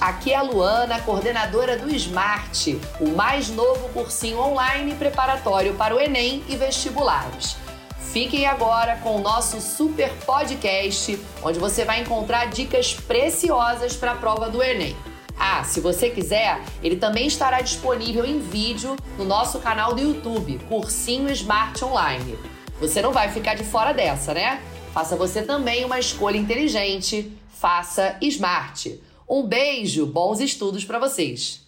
Aqui é a Luana, coordenadora do Smart, o mais novo cursinho online preparatório para o Enem e vestibulares. Fiquem agora com o nosso super podcast, onde você vai encontrar dicas preciosas para a prova do Enem. Ah, se você quiser, ele também estará disponível em vídeo no nosso canal do YouTube, Cursinho Smart Online. Você não vai ficar de fora dessa, né? Faça você também uma escolha inteligente faça Smart. Um beijo, bons estudos para vocês!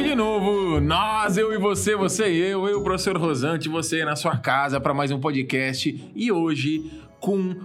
De novo, nós, eu e você, você e eu, eu, professor Rosante, você na sua casa para mais um podcast e hoje com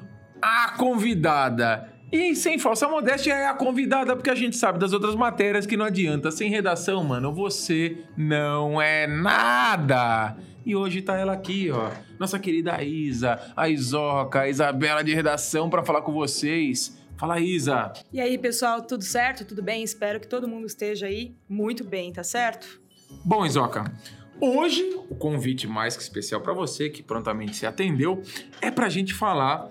a convidada. E sem falsa modéstia é a convidada, porque a gente sabe das outras matérias que não adianta. Sem redação, mano, você não é nada. E hoje tá ela aqui, ó. Nossa querida Isa, a Isoca, a Isabela de redação para falar com vocês. Fala, Isa. E aí, pessoal, tudo certo? Tudo bem? Espero que todo mundo esteja aí muito bem, tá certo? Bom, Isoca, hoje o convite mais que especial para você, que prontamente se atendeu, é pra gente falar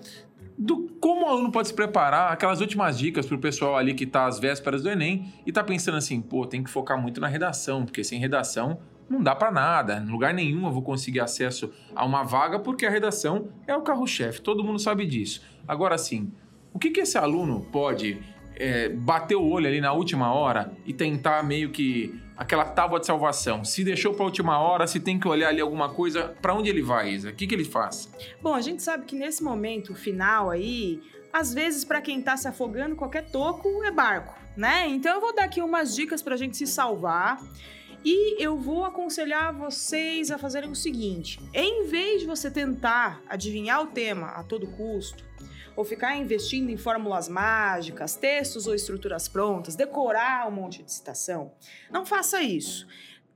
do como o aluno pode se preparar, aquelas últimas dicas pro pessoal ali que tá às vésperas do Enem e tá pensando assim, pô, tem que focar muito na redação, porque sem redação não dá para nada. Em lugar nenhum eu vou conseguir acesso a uma vaga porque a redação é o carro-chefe. Todo mundo sabe disso. Agora sim, o que, que esse aluno pode é, bater o olho ali na última hora e tentar meio que aquela tábua de salvação? Se deixou para a última hora, se tem que olhar ali alguma coisa, para onde ele vai, Isa? O que, que ele faz? Bom, a gente sabe que nesse momento final aí, às vezes para quem está se afogando, qualquer toco é barco, né? Então eu vou dar aqui umas dicas para a gente se salvar. E eu vou aconselhar vocês a fazerem o seguinte: em vez de você tentar adivinhar o tema a todo custo, ou ficar investindo em fórmulas mágicas, textos ou estruturas prontas, decorar um monte de citação. Não faça isso.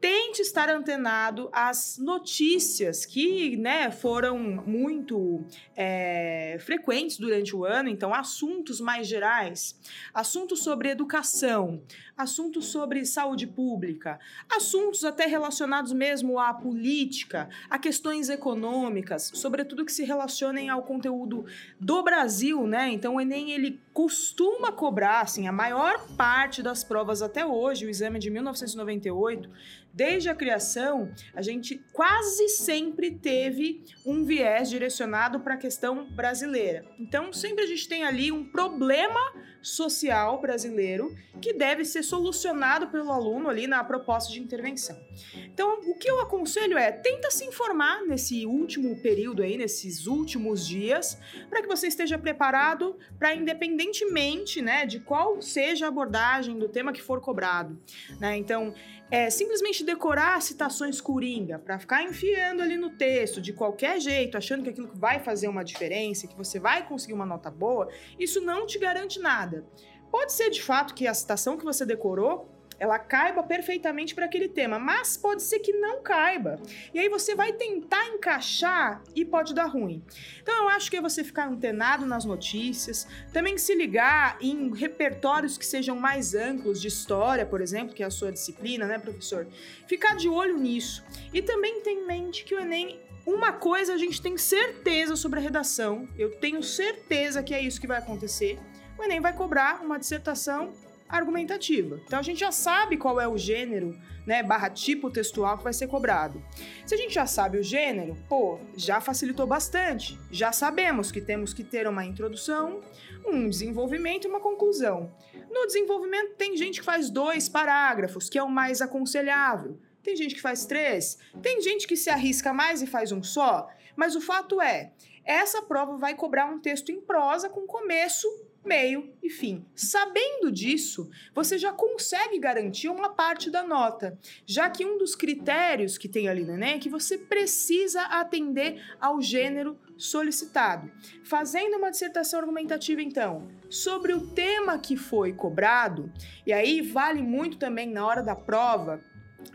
Tente estar antenado às notícias que né, foram muito é, frequentes durante o ano, então assuntos mais gerais, assuntos sobre educação, assuntos sobre saúde pública, assuntos até relacionados mesmo à política, a questões econômicas, sobretudo que se relacionem ao conteúdo do Brasil, né? Então o Enem ele costuma cobrar, assim, a maior parte das provas até hoje, o exame de 1998 Desde a criação, a gente quase sempre teve um viés direcionado para a questão brasileira. Então, sempre a gente tem ali um problema social brasileiro que deve ser solucionado pelo aluno ali na proposta de intervenção. Então, o que eu aconselho é tenta se informar nesse último período aí, nesses últimos dias, para que você esteja preparado para independentemente, né, de qual seja a abordagem do tema que for cobrado, né? Então, é, simplesmente decorar citações coringa para ficar enfiando ali no texto de qualquer jeito, achando que aquilo vai fazer uma diferença, que você vai conseguir uma nota boa, isso não te garante nada. Pode ser de fato que a citação que você decorou ela caiba perfeitamente para aquele tema, mas pode ser que não caiba. E aí você vai tentar encaixar e pode dar ruim. Então eu acho que é você ficar antenado nas notícias, também se ligar em repertórios que sejam mais amplos de história, por exemplo, que é a sua disciplina, né, professor? Ficar de olho nisso. E também ter em mente que o Enem uma coisa a gente tem certeza sobre a redação, eu tenho certeza que é isso que vai acontecer. O Enem vai cobrar uma dissertação argumentativa. Então a gente já sabe qual é o gênero, né, barra tipo textual que vai ser cobrado. Se a gente já sabe o gênero, pô, já facilitou bastante. Já sabemos que temos que ter uma introdução, um desenvolvimento e uma conclusão. No desenvolvimento tem gente que faz dois parágrafos, que é o mais aconselhável. Tem gente que faz três, tem gente que se arrisca mais e faz um só, mas o fato é, essa prova vai cobrar um texto em prosa com começo meio e fim. Sabendo disso, você já consegue garantir uma parte da nota, já que um dos critérios que tem ali no Enem é que você precisa atender ao gênero solicitado. Fazendo uma dissertação argumentativa, então, sobre o tema que foi cobrado, e aí vale muito também na hora da prova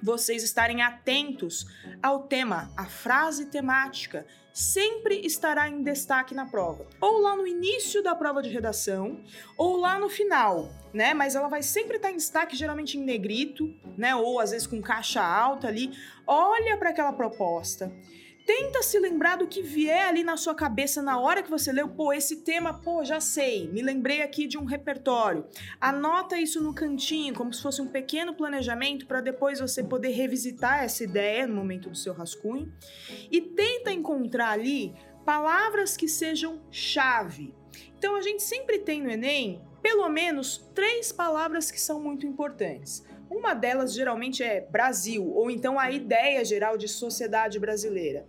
vocês estarem atentos ao tema, a frase temática sempre estará em destaque na prova. Ou lá no início da prova de redação, ou lá no final, né? Mas ela vai sempre estar em destaque, geralmente em negrito, né? Ou às vezes com caixa alta ali. Olha para aquela proposta tenta se lembrar do que vier ali na sua cabeça na hora que você leu. Pô, esse tema, pô, já sei. Me lembrei aqui de um repertório. Anota isso no cantinho, como se fosse um pequeno planejamento para depois você poder revisitar essa ideia no momento do seu rascunho. E tenta encontrar ali palavras que sejam chave. Então a gente sempre tem no Enem pelo menos três palavras que são muito importantes. Uma delas geralmente é Brasil, ou então a ideia geral de sociedade brasileira.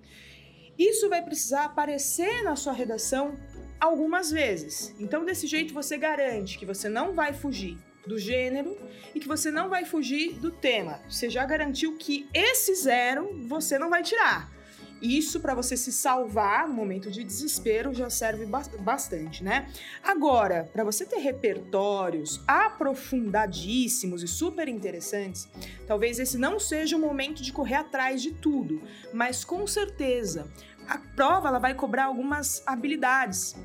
Isso vai precisar aparecer na sua redação algumas vezes. Então, desse jeito, você garante que você não vai fugir do gênero e que você não vai fugir do tema. Você já garantiu que esse zero você não vai tirar. Isso para você se salvar no momento de desespero já serve bastante, né? Agora, para você ter repertórios aprofundadíssimos e super interessantes, talvez esse não seja o momento de correr atrás de tudo, mas com certeza a prova ela vai cobrar algumas habilidades.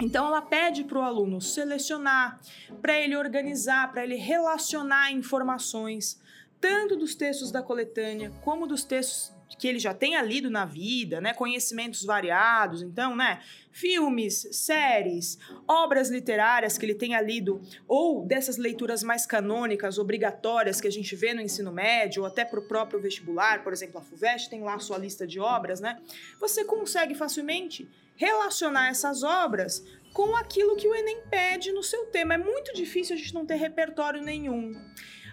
Então ela pede para o aluno selecionar, para ele organizar, para ele relacionar informações, tanto dos textos da coletânea como dos textos que ele já tenha lido na vida, né, conhecimentos variados, então, né, filmes, séries, obras literárias que ele tenha lido, ou dessas leituras mais canônicas, obrigatórias que a gente vê no ensino médio, ou até para o próprio vestibular, por exemplo, a FUVEST tem lá a sua lista de obras, né, você consegue facilmente relacionar essas obras com aquilo que o Enem pede no seu tema. É muito difícil a gente não ter repertório nenhum.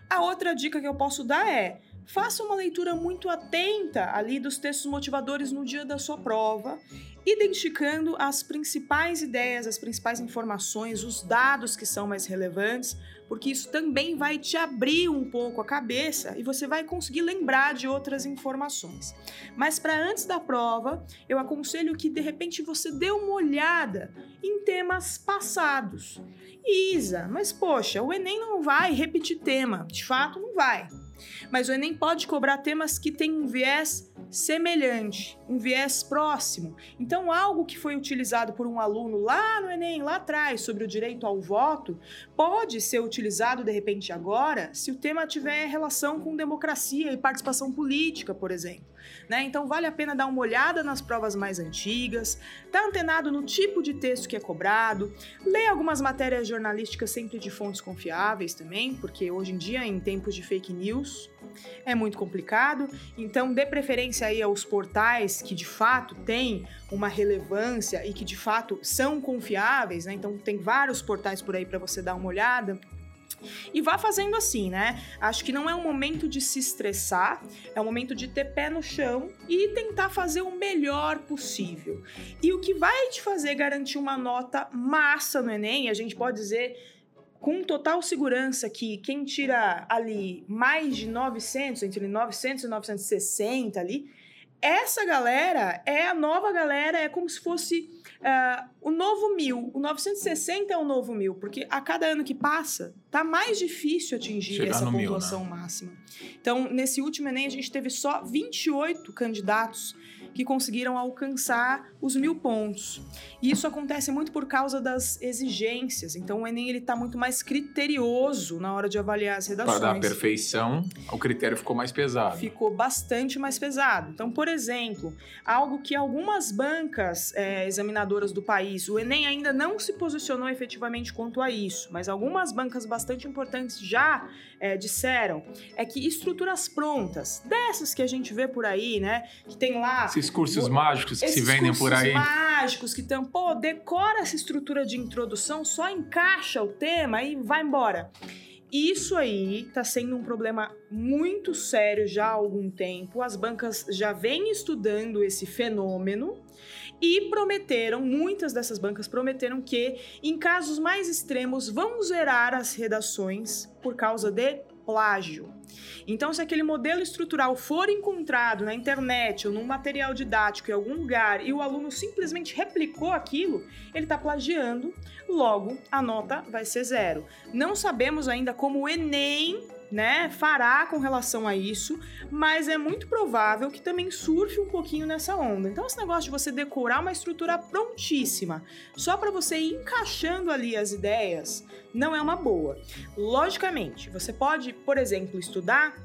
A outra dica que eu posso dar é Faça uma leitura muito atenta ali dos textos motivadores no dia da sua prova, identificando as principais ideias, as principais informações, os dados que são mais relevantes, porque isso também vai te abrir um pouco a cabeça e você vai conseguir lembrar de outras informações. Mas para antes da prova, eu aconselho que de repente você dê uma olhada em temas passados. Isa, mas poxa, o Enem não vai repetir tema, de fato não vai. Mas o Enem pode cobrar temas que têm um viés semelhante, um viés próximo. Então, algo que foi utilizado por um aluno lá no Enem, lá atrás, sobre o direito ao voto, pode ser utilizado de repente agora, se o tema tiver relação com democracia e participação política, por exemplo. Né? Então, vale a pena dar uma olhada nas provas mais antigas, tá antenado no tipo de texto que é cobrado, ler algumas matérias jornalísticas sempre de fontes confiáveis também, porque hoje em dia, em tempos de fake news, é muito complicado. Então, dê preferência aí aos portais que de fato têm uma relevância e que de fato são confiáveis, né? Então, tem vários portais por aí para você dar uma olhada. E vá fazendo assim, né? Acho que não é um momento de se estressar, é um momento de ter pé no chão e tentar fazer o melhor possível. E o que vai te fazer garantir uma nota massa no Enem, a gente pode dizer com total segurança que quem tira ali mais de 900, entre 900 e 960 ali, essa galera é a nova galera, é como se fosse uh, o novo mil. O 960 é o novo mil, porque a cada ano que passa, tá mais difícil atingir Chegar essa pontuação mil, né? máxima. Então, nesse último Enem, a gente teve só 28 candidatos que conseguiram alcançar os mil pontos. E isso acontece muito por causa das exigências. Então o Enem ele está muito mais criterioso na hora de avaliar as redações. Para dar perfeição, o critério ficou mais pesado. Ficou bastante mais pesado. Então, por exemplo, algo que algumas bancas é, examinadoras do país, o Enem ainda não se posicionou efetivamente quanto a isso, mas algumas bancas bastante importantes já é, disseram é que estruturas prontas, dessas que a gente vê por aí, né? Que tem lá. Esses cursos mágicos que se vendem por aí. mágicos que estão, pô, decora essa estrutura de introdução, só encaixa o tema e vai embora. Isso aí está sendo um problema muito sério já há algum tempo. As bancas já vêm estudando esse fenômeno e prometeram, muitas dessas bancas prometeram que, em casos mais extremos, vão zerar as redações por causa de plágio. Então, se aquele modelo estrutural for encontrado na internet ou num material didático em algum lugar e o aluno simplesmente replicou aquilo, ele está plagiando, logo a nota vai ser zero. Não sabemos ainda como o Enem né, fará com relação a isso, mas é muito provável que também surfe um pouquinho nessa onda. Então, esse negócio de você decorar uma estrutura prontíssima, só para você ir encaixando ali as ideias, não é uma boa. Logicamente, você pode, por exemplo, estudar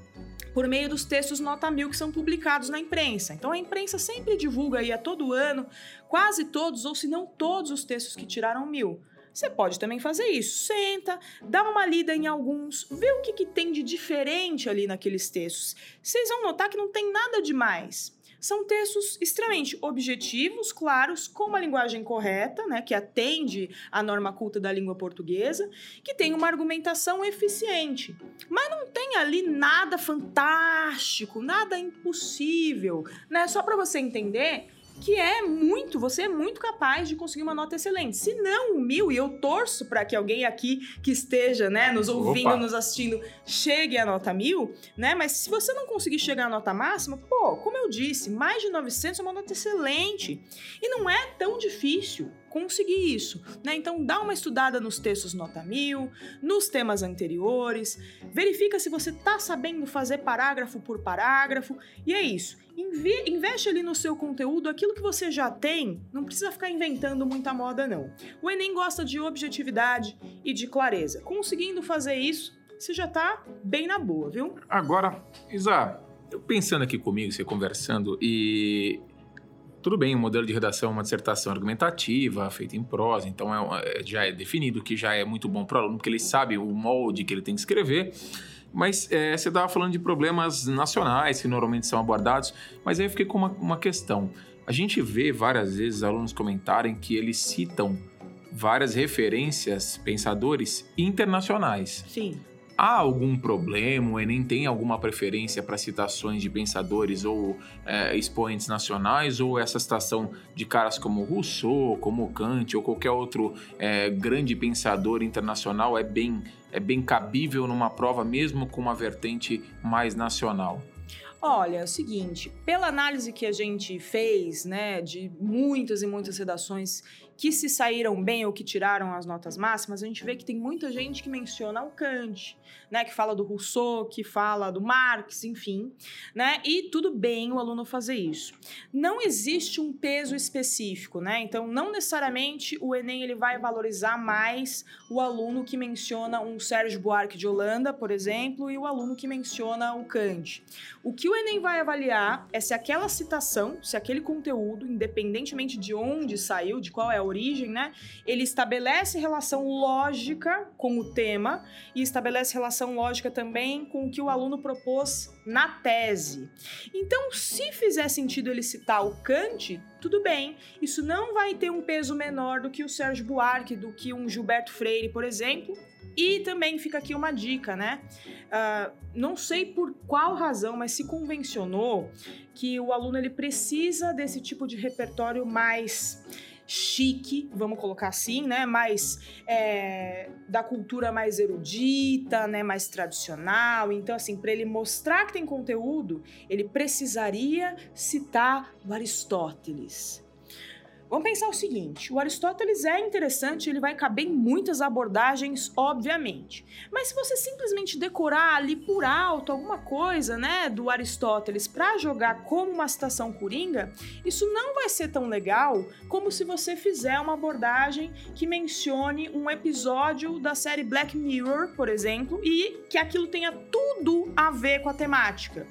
por meio dos textos nota mil que são publicados na imprensa. Então a imprensa sempre divulga aí a todo ano quase todos, ou se não todos os textos que tiraram mil. Você pode também fazer isso. Senta, dá uma lida em alguns, vê o que, que tem de diferente ali naqueles textos. Vocês vão notar que não tem nada demais. São textos extremamente objetivos, claros, com uma linguagem correta, né, que atende à norma culta da língua portuguesa, que tem uma argumentação eficiente. Mas não tem ali nada fantástico, nada impossível, né? Só para você entender, que é muito, você é muito capaz de conseguir uma nota excelente. Se não o mil, e eu torço para que alguém aqui que esteja, né, nos ouvindo, Opa. nos assistindo, chegue à nota mil, né? Mas se você não conseguir chegar à nota máxima, pô, como eu disse, mais de 900 é uma nota excelente. E não é tão difícil conseguir isso, né? Então dá uma estudada nos textos nota mil, nos temas anteriores, verifica se você tá sabendo fazer parágrafo por parágrafo, e é isso. Inve investe ali no seu conteúdo aquilo que você já tem, não precisa ficar inventando muita moda não. O Enem gosta de objetividade e de clareza. Conseguindo fazer isso, você já tá bem na boa, viu? Agora, Isa, eu pensando aqui comigo, você conversando, e tudo bem, o modelo de redação é uma dissertação argumentativa, feita em prosa, então é, é, já é definido que já é muito bom para o aluno, porque ele sabe o molde que ele tem que escrever. Mas é, você estava falando de problemas nacionais que normalmente são abordados, mas aí eu fiquei com uma, uma questão. A gente vê várias vezes alunos comentarem que eles citam várias referências, pensadores internacionais. Sim. Há algum problema? O Enem tem alguma preferência para citações de pensadores ou é, expoentes nacionais? Ou essa citação de caras como Rousseau, como Kant ou qualquer outro é, grande pensador internacional é bem, é bem cabível numa prova, mesmo com uma vertente mais nacional? Olha, é o seguinte, pela análise que a gente fez, né, de muitas e muitas redações que se saíram bem ou que tiraram as notas máximas, a gente vê que tem muita gente que menciona o Kant, né, que fala do Rousseau, que fala do Marx, enfim, né? E tudo bem o aluno fazer isso. Não existe um peso específico, né? Então, não necessariamente o ENEM ele vai valorizar mais o aluno que menciona um Sérgio Buarque de Holanda, por exemplo, e o aluno que menciona o Kant. O que o ENEM vai avaliar é se aquela citação, se aquele conteúdo, independentemente de onde saiu, de qual é a origem, né? Ele estabelece relação lógica com o tema e estabelece relação lógica também com o que o aluno propôs na tese. Então, se fizer sentido ele citar o Kant, tudo bem. Isso não vai ter um peso menor do que o Sérgio Buarque, do que um Gilberto Freire, por exemplo. E também fica aqui uma dica, né? Uh, não sei por qual razão, mas se convencionou que o aluno ele precisa desse tipo de repertório mais chique, vamos colocar assim, né? Mais é, da cultura mais erudita, né? Mais tradicional. Então, assim, para ele mostrar que tem conteúdo, ele precisaria citar o Aristóteles. Vamos pensar o seguinte: o Aristóteles é interessante, ele vai caber em muitas abordagens, obviamente. Mas se você simplesmente decorar ali por alto alguma coisa, né, do Aristóteles para jogar como uma citação coringa, isso não vai ser tão legal como se você fizer uma abordagem que mencione um episódio da série Black Mirror, por exemplo, e que aquilo tenha tudo a ver com a temática.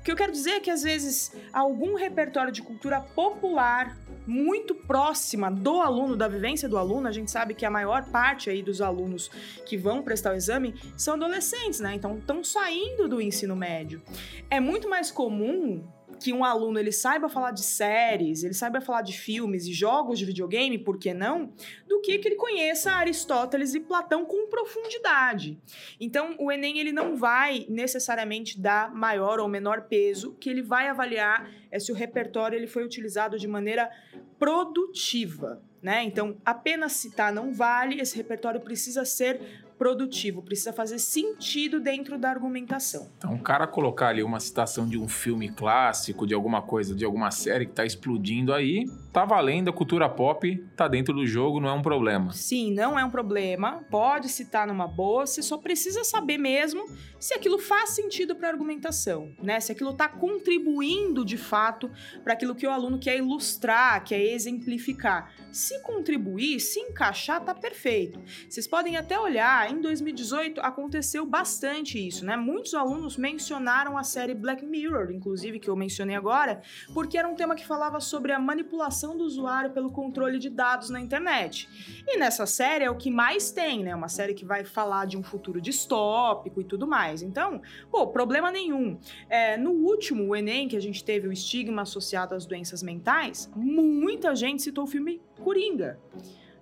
O que eu quero dizer é que às vezes algum repertório de cultura popular muito próxima do aluno, da vivência do aluno, a gente sabe que a maior parte aí dos alunos que vão prestar o exame são adolescentes, né? Então estão saindo do ensino médio. É muito mais comum que um aluno ele saiba falar de séries, ele saiba falar de filmes e jogos de videogame, por que não? Do que que ele conheça Aristóteles e Platão com profundidade. Então, o Enem ele não vai necessariamente dar maior ou menor peso, que ele vai avaliar é se o repertório ele foi utilizado de maneira produtiva, né? Então, apenas citar não vale, esse repertório precisa ser produtivo, precisa fazer sentido dentro da argumentação. Então, o cara colocar ali uma citação de um filme clássico, de alguma coisa, de alguma série que tá explodindo aí, tá valendo, a cultura pop tá dentro do jogo, não é um problema. Sim, não é um problema, pode citar numa boa, você só precisa saber mesmo se aquilo faz sentido para a argumentação, né? Se aquilo está contribuindo de fato para aquilo que o aluno quer ilustrar, quer exemplificar. Se contribuir, se encaixar, tá perfeito. Vocês podem até olhar, em 2018 aconteceu bastante isso, né? Muitos alunos mencionaram a série Black Mirror, inclusive que eu mencionei agora, porque era um tema que falava sobre a manipulação do usuário pelo controle de dados na internet. E nessa série é o que mais tem, né? Uma série que vai falar de um futuro distópico e tudo mais. Então, pô, problema nenhum. É, no último, o Enem, que a gente teve o estigma associado às doenças mentais, muita gente citou o filme Coringa.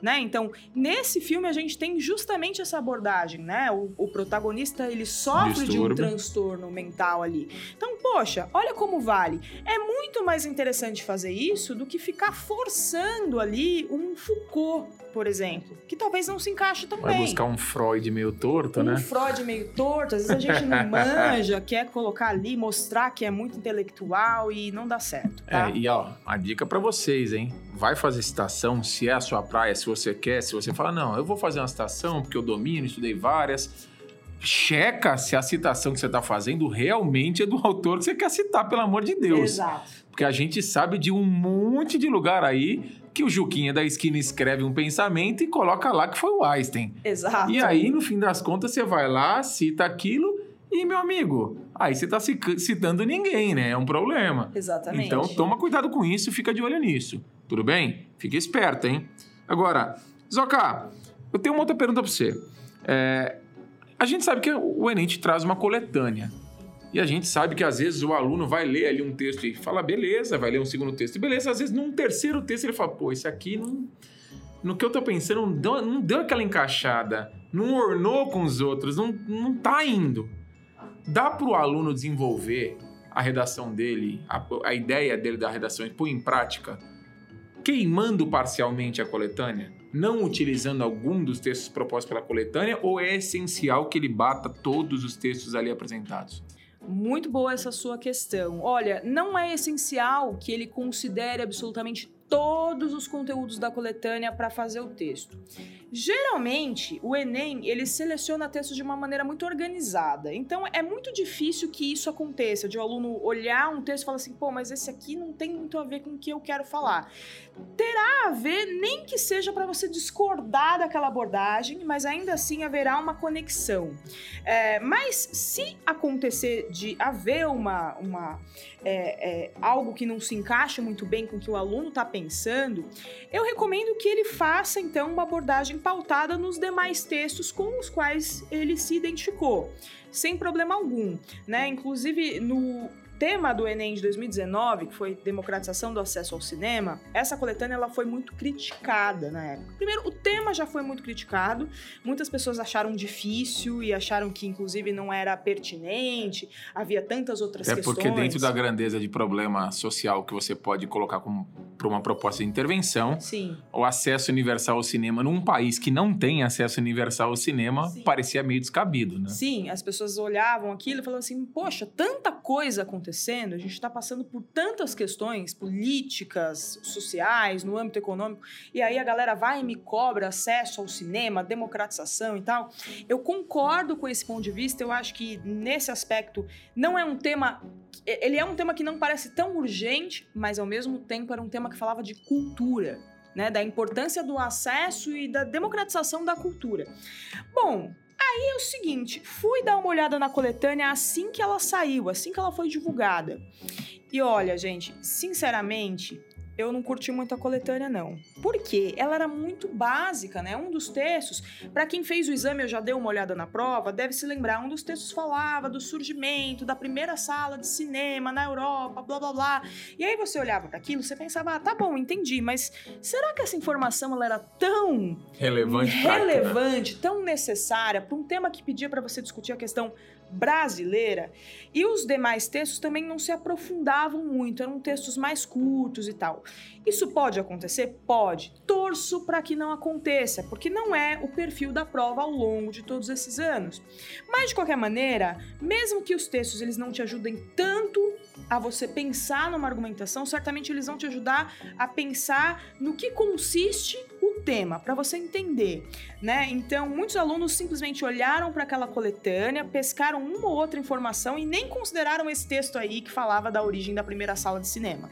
Né? Então, nesse filme a gente tem justamente essa abordagem, né? O, o protagonista ele sofre Distúrbio. de um transtorno mental ali. Então, poxa, olha como vale. É muito mais interessante fazer isso do que ficar forçando ali um Foucault por exemplo, que talvez não se encaixe também. Vai buscar um Freud meio torto, um né? Um Freud meio torto, às vezes a gente não manja, quer colocar ali, mostrar que é muito intelectual e não dá certo. Tá? É, e ó, a dica para vocês, hein? Vai fazer citação, se é a sua praia, se você quer, se você fala, não, eu vou fazer uma citação porque eu domino, estudei várias. Checa se a citação que você está fazendo realmente é do autor que você quer citar, pelo amor de Deus. Exato. Porque a gente sabe de um monte de lugar aí que o Juquinha da esquina escreve um pensamento e coloca lá que foi o Einstein. Exato. E aí, no fim das contas, você vai lá, cita aquilo e, meu amigo, aí você está citando ninguém, né? É um problema. Exatamente. Então, toma cuidado com isso e fica de olho nisso. Tudo bem? Fica esperto, hein? Agora, Zoca, eu tenho uma outra pergunta para você. É, a gente sabe que o Enem te traz uma coletânea. E a gente sabe que às vezes o aluno vai ler ali um texto e fala, beleza, vai ler um segundo texto, beleza. Às vezes num terceiro texto ele fala, pô, esse aqui não. No que eu tô pensando, não deu, não deu aquela encaixada, não ornou com os outros, não, não tá indo. Dá pro aluno desenvolver a redação dele, a, a ideia dele da redação e pôr em prática, queimando parcialmente a coletânea? não utilizando algum dos textos propostos pela coletânea ou é essencial que ele bata todos os textos ali apresentados? Muito boa essa sua questão. Olha, não é essencial que ele considere absolutamente todos os conteúdos da coletânea para fazer o texto. Geralmente, o Enem, ele seleciona textos de uma maneira muito organizada. Então, é muito difícil que isso aconteça, de o um aluno olhar um texto e falar assim, pô, mas esse aqui não tem muito a ver com o que eu quero falar. Terá a ver, nem que seja para você discordar daquela abordagem, mas ainda assim haverá uma conexão. É, mas se acontecer de haver uma, uma é, é, algo que não se encaixa muito bem com o que o aluno está pensando, eu recomendo que ele faça então uma abordagem pautada nos demais textos com os quais ele se identificou, sem problema algum, né? Inclusive no tema do Enem de 2019, que foi democratização do acesso ao cinema, essa coletânea ela foi muito criticada na época. Primeiro, o tema já foi muito criticado, muitas pessoas acharam difícil e acharam que inclusive não era pertinente, havia tantas outras é questões. É porque dentro da grandeza de problema social que você pode colocar para uma proposta de intervenção, Sim. o acesso universal ao cinema num país que não tem acesso universal ao cinema Sim. parecia meio descabido, né? Sim, as pessoas olhavam aquilo e falavam assim, poxa, tanta coisa aconteceu acontecendo, a gente está passando por tantas questões políticas, sociais, no âmbito econômico, e aí a galera vai e me cobra acesso ao cinema, democratização e tal. Eu concordo com esse ponto de vista, eu acho que nesse aspecto não é um tema. Ele é um tema que não parece tão urgente, mas ao mesmo tempo era um tema que falava de cultura. Né, da importância do acesso e da democratização da cultura. Bom, Aí é o seguinte, fui dar uma olhada na coletânea assim que ela saiu, assim que ela foi divulgada. E olha, gente, sinceramente, eu não curti muito a coletânea, não. Por quê? Ela era muito básica, né? Um dos textos, para quem fez o exame, eu já dei uma olhada na prova, deve se lembrar, um dos textos falava do surgimento da primeira sala de cinema na Europa, blá blá blá. E aí você olhava para aquilo, você pensava, ah, tá bom, entendi, mas será que essa informação ela era tão relevante, relevante, tão necessária para um tema que pedia para você discutir a questão brasileira e os demais textos também não se aprofundavam muito, eram textos mais curtos e tal. Isso pode acontecer? Pode. Torço para que não aconteça, porque não é o perfil da prova ao longo de todos esses anos. Mas de qualquer maneira, mesmo que os textos eles não te ajudem tanto a você pensar numa argumentação, certamente eles vão te ajudar a pensar no que consiste tema, para você entender, né? Então, muitos alunos simplesmente olharam para aquela coletânea, pescaram uma ou outra informação e nem consideraram esse texto aí que falava da origem da primeira sala de cinema.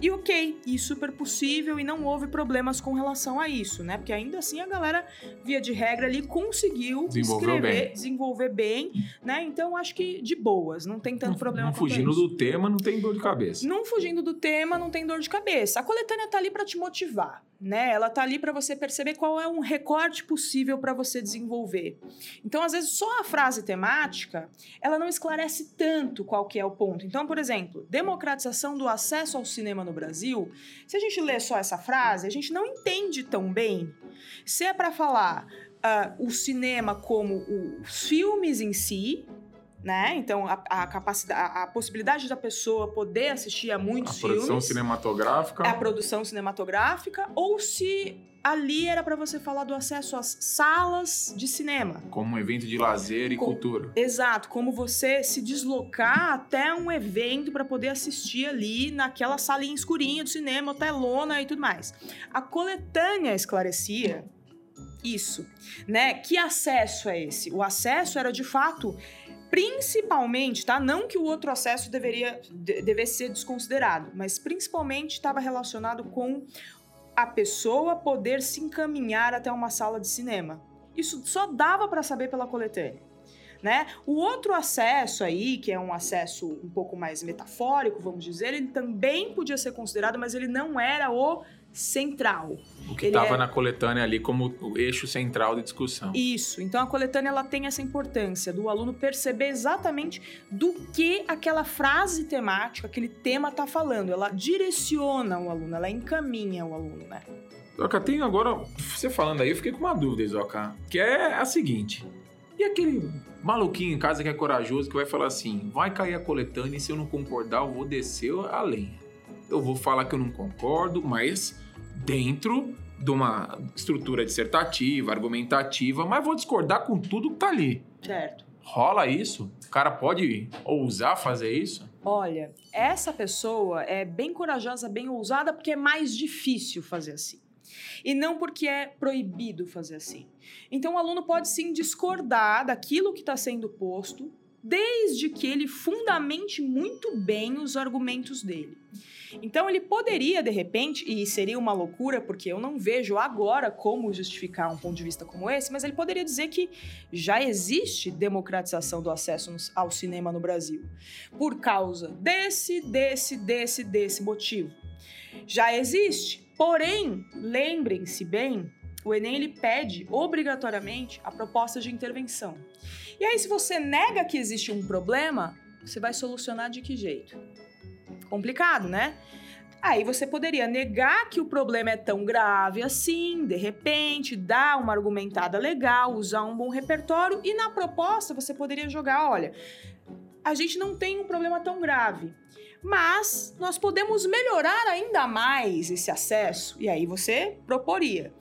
E ok, e super possível e não houve problemas com relação a isso, né? Porque ainda assim a galera, via de regra ali, conseguiu Desenvolveu escrever, bem. desenvolver bem, né? Então acho que de boas, não tem tanto Não, problema não fugindo isso. do tema, não tem dor de cabeça. Não fugindo do tema, não tem dor de cabeça. A coletânea tá ali para te motivar, né? Ela tá ali para você perceber qual é um recorte possível para você desenvolver. Então, às vezes, só a frase temática, ela não esclarece tanto qual que é o ponto. Então, por exemplo, democratização do acesso ao cinema no Brasil. Se a gente lê só essa frase, a gente não entende tão bem se é para falar ah, o cinema como os filmes em si, né? Então, a, a capacidade, a, a possibilidade da pessoa poder assistir a A muitos produção filmes, cinematográfica. a produção cinematográfica, ou se ali era para você falar do acesso às salas de cinema. Como um evento de lazer e Com- cultura. Exato, como você se deslocar até um evento para poder assistir ali naquela salinha escurinha do cinema, telona e tudo mais. A coletânea esclarecia isso, né? Que acesso é esse? O acesso era de fato principalmente, tá? Não que o outro acesso deveria de- devesse ser desconsiderado, mas principalmente estava relacionado com a pessoa poder se encaminhar até uma sala de cinema. Isso só dava para saber pela coletânea. Né? O outro acesso aí, que é um acesso um pouco mais metafórico, vamos dizer, ele também podia ser considerado, mas ele não era o central. O que estava é- na coletânea ali como o eixo central da discussão. Isso. Então a coletânea ela tem essa importância do aluno perceber exatamente do que aquela frase temática, aquele tema está falando. Ela direciona o aluno, ela encaminha o aluno, né? Zoca, tem agora, você falando aí, eu fiquei com uma dúvida, Zoca, que é a seguinte. E aquele maluquinho em casa que é corajoso que vai falar assim: vai cair a coletânea e se eu não concordar, eu vou descer a lenha. Eu vou falar que eu não concordo, mas dentro de uma estrutura dissertativa, argumentativa, mas vou discordar com tudo que tá ali. Certo. Rola isso? O cara pode ousar fazer isso? Olha, essa pessoa é bem corajosa, bem ousada, porque é mais difícil fazer assim. E não porque é proibido fazer assim. Então, o aluno pode sim discordar daquilo que está sendo posto, desde que ele fundamente muito bem os argumentos dele. Então, ele poderia, de repente, e seria uma loucura, porque eu não vejo agora como justificar um ponto de vista como esse, mas ele poderia dizer que já existe democratização do acesso ao cinema no Brasil por causa desse, desse, desse, desse motivo. Já existe. Porém, lembrem-se bem, o Enem ele pede obrigatoriamente a proposta de intervenção. E aí, se você nega que existe um problema, você vai solucionar de que jeito? Complicado, né? Aí você poderia negar que o problema é tão grave assim, de repente, dar uma argumentada legal, usar um bom repertório e na proposta você poderia jogar, olha, a gente não tem um problema tão grave, mas nós podemos melhorar ainda mais esse acesso. E aí você proporia.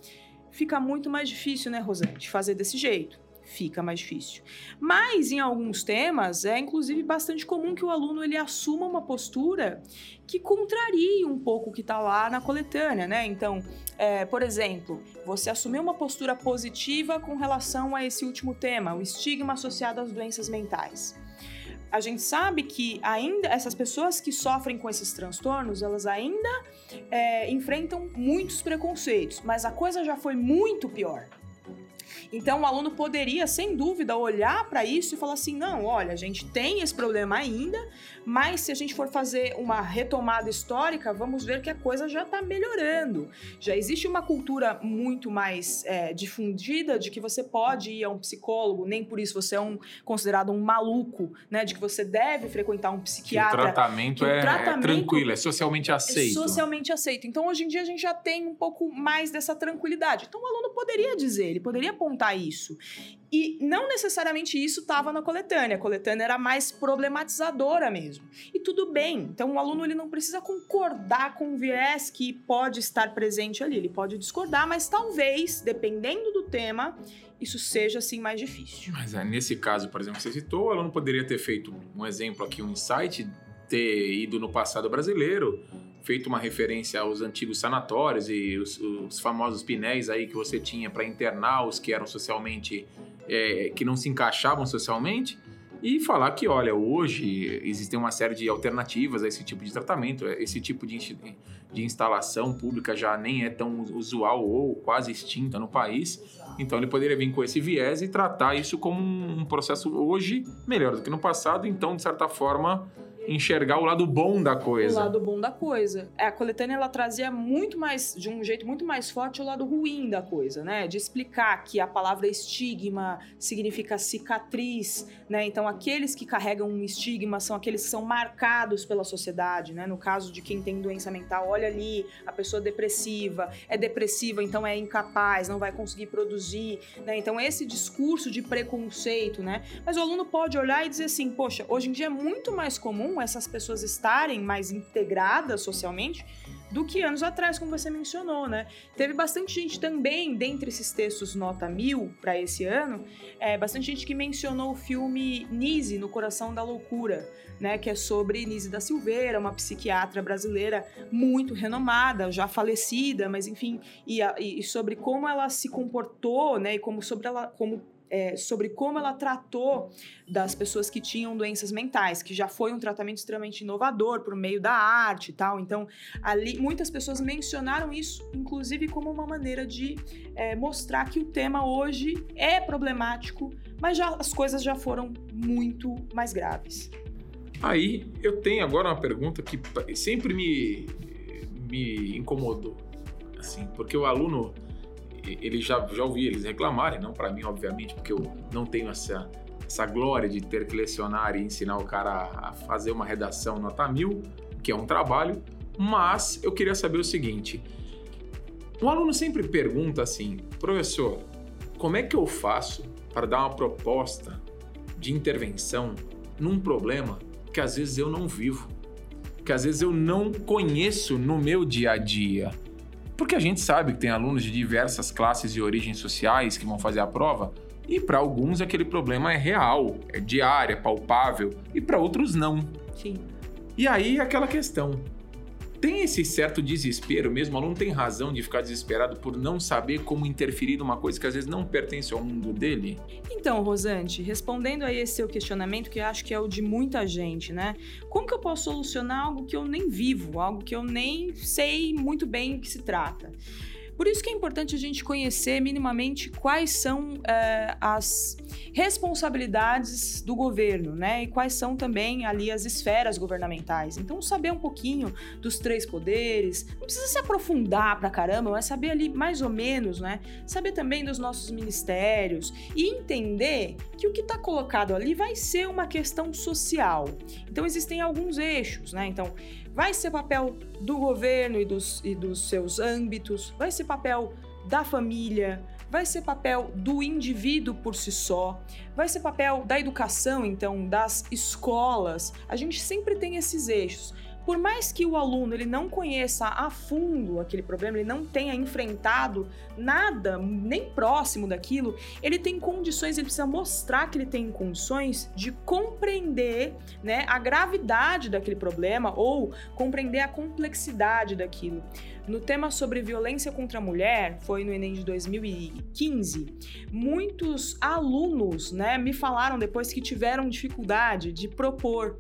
Fica muito mais difícil, né, Rosante, fazer desse jeito. Fica mais difícil. Mas em alguns temas é inclusive bastante comum que o aluno ele assuma uma postura que contrarie um pouco o que está lá na coletânea, né? Então, é, por exemplo, você assumir uma postura positiva com relação a esse último tema, o estigma associado às doenças mentais a gente sabe que ainda essas pessoas que sofrem com esses transtornos, elas ainda é, enfrentam muitos preconceitos, mas a coisa já foi muito pior. Então o aluno poderia, sem dúvida, olhar para isso e falar assim: não, olha, a gente tem esse problema ainda, mas se a gente for fazer uma retomada histórica, vamos ver que a coisa já está melhorando. Já existe uma cultura muito mais é, difundida de que você pode ir a um psicólogo, nem por isso você é um, considerado um maluco, né? De que você deve frequentar um Que o psiquiatra. tratamento, que o é, é tratamento tranquilo, é socialmente aceito. É socialmente aceito. Então, hoje em dia, a gente já tem um pouco mais dessa tranquilidade. Então, o aluno poderia dizer, ele poderia apontar isso. E não necessariamente isso estava na coletânea. A coletânea era mais problematizadora mesmo. E tudo bem. Então o aluno ele não precisa concordar com o viés que pode estar presente ali. Ele pode discordar, mas talvez, dependendo do tema, isso seja assim mais difícil. Mas é, nesse caso, por exemplo, que você citou, o aluno poderia ter feito um exemplo aqui, um insight, ter ido no passado brasileiro, feito uma referência aos antigos sanatórios e os, os famosos pinéis aí que você tinha para internar os que eram socialmente é, que não se encaixavam socialmente e falar que, olha, hoje existem uma série de alternativas a esse tipo de tratamento, esse tipo de, de instalação pública já nem é tão usual ou quase extinta no país, então ele poderia vir com esse viés e tratar isso como um processo hoje melhor do que no passado, então, de certa forma, enxergar o lado bom da coisa. O lado bom da coisa. É, a coletânea ela trazia muito mais, de um jeito muito mais forte, o lado ruim da coisa, né? De explicar que a palavra estigma significa cicatriz, né? Então aqueles que carregam um estigma são aqueles que são marcados pela sociedade, né? No caso de quem tem doença mental, olha ali, a pessoa depressiva, é depressiva, então é incapaz, não vai conseguir produzir, né? Então esse discurso de preconceito, né? Mas o aluno pode olhar e dizer assim, poxa, hoje em dia é muito mais comum essas pessoas estarem mais integradas socialmente do que anos atrás, como você mencionou, né? Teve bastante gente também, dentre esses textos nota mil para esse ano, é, bastante gente que mencionou o filme Nise, No Coração da Loucura, né? Que é sobre Nise da Silveira, uma psiquiatra brasileira muito renomada, já falecida, mas enfim, e, e sobre como ela se comportou, né? E como sobre ela, como é, sobre como ela tratou das pessoas que tinham doenças mentais, que já foi um tratamento extremamente inovador por meio da arte e tal. Então, ali muitas pessoas mencionaram isso, inclusive como uma maneira de é, mostrar que o tema hoje é problemático, mas já, as coisas já foram muito mais graves. Aí eu tenho agora uma pergunta que sempre me, me incomodou, assim, porque o aluno ele já, já ouvi eles reclamarem, não para mim, obviamente, porque eu não tenho essa, essa glória de ter que lecionar e ensinar o cara a fazer uma redação nota mil, que é um trabalho, mas eu queria saber o seguinte: o aluno sempre pergunta assim, professor, como é que eu faço para dar uma proposta de intervenção num problema que às vezes eu não vivo, que às vezes eu não conheço no meu dia a dia? Porque a gente sabe que tem alunos de diversas classes e origens sociais que vão fazer a prova, e para alguns aquele problema é real, é diário, é palpável, e para outros não. Sim. E aí aquela questão: tem esse certo desespero mesmo, o aluno tem razão de ficar desesperado por não saber como interferir numa coisa que às vezes não pertence ao mundo dele? Então, Rosante, respondendo a esse seu questionamento, que eu acho que é o de muita gente, né? Como que eu posso solucionar algo que eu nem vivo, algo que eu nem sei muito bem o que se trata? Por isso que é importante a gente conhecer minimamente quais são é, as responsabilidades do governo, né? E quais são também ali as esferas governamentais. Então, saber um pouquinho dos três poderes, não precisa se aprofundar pra caramba, mas saber ali mais ou menos, né? Saber também dos nossos ministérios e entender que o que está colocado ali vai ser uma questão social. Então, existem alguns eixos, né? Então, Vai ser papel do governo e dos, e dos seus âmbitos, vai ser papel da família, vai ser papel do indivíduo por si só, vai ser papel da educação, então, das escolas. A gente sempre tem esses eixos por mais que o aluno ele não conheça a fundo aquele problema, ele não tenha enfrentado nada nem próximo daquilo, ele tem condições, ele precisa mostrar que ele tem condições de compreender, né, a gravidade daquele problema ou compreender a complexidade daquilo. No tema sobre violência contra a mulher, foi no Enem de 2015, muitos alunos, né, me falaram depois que tiveram dificuldade de propor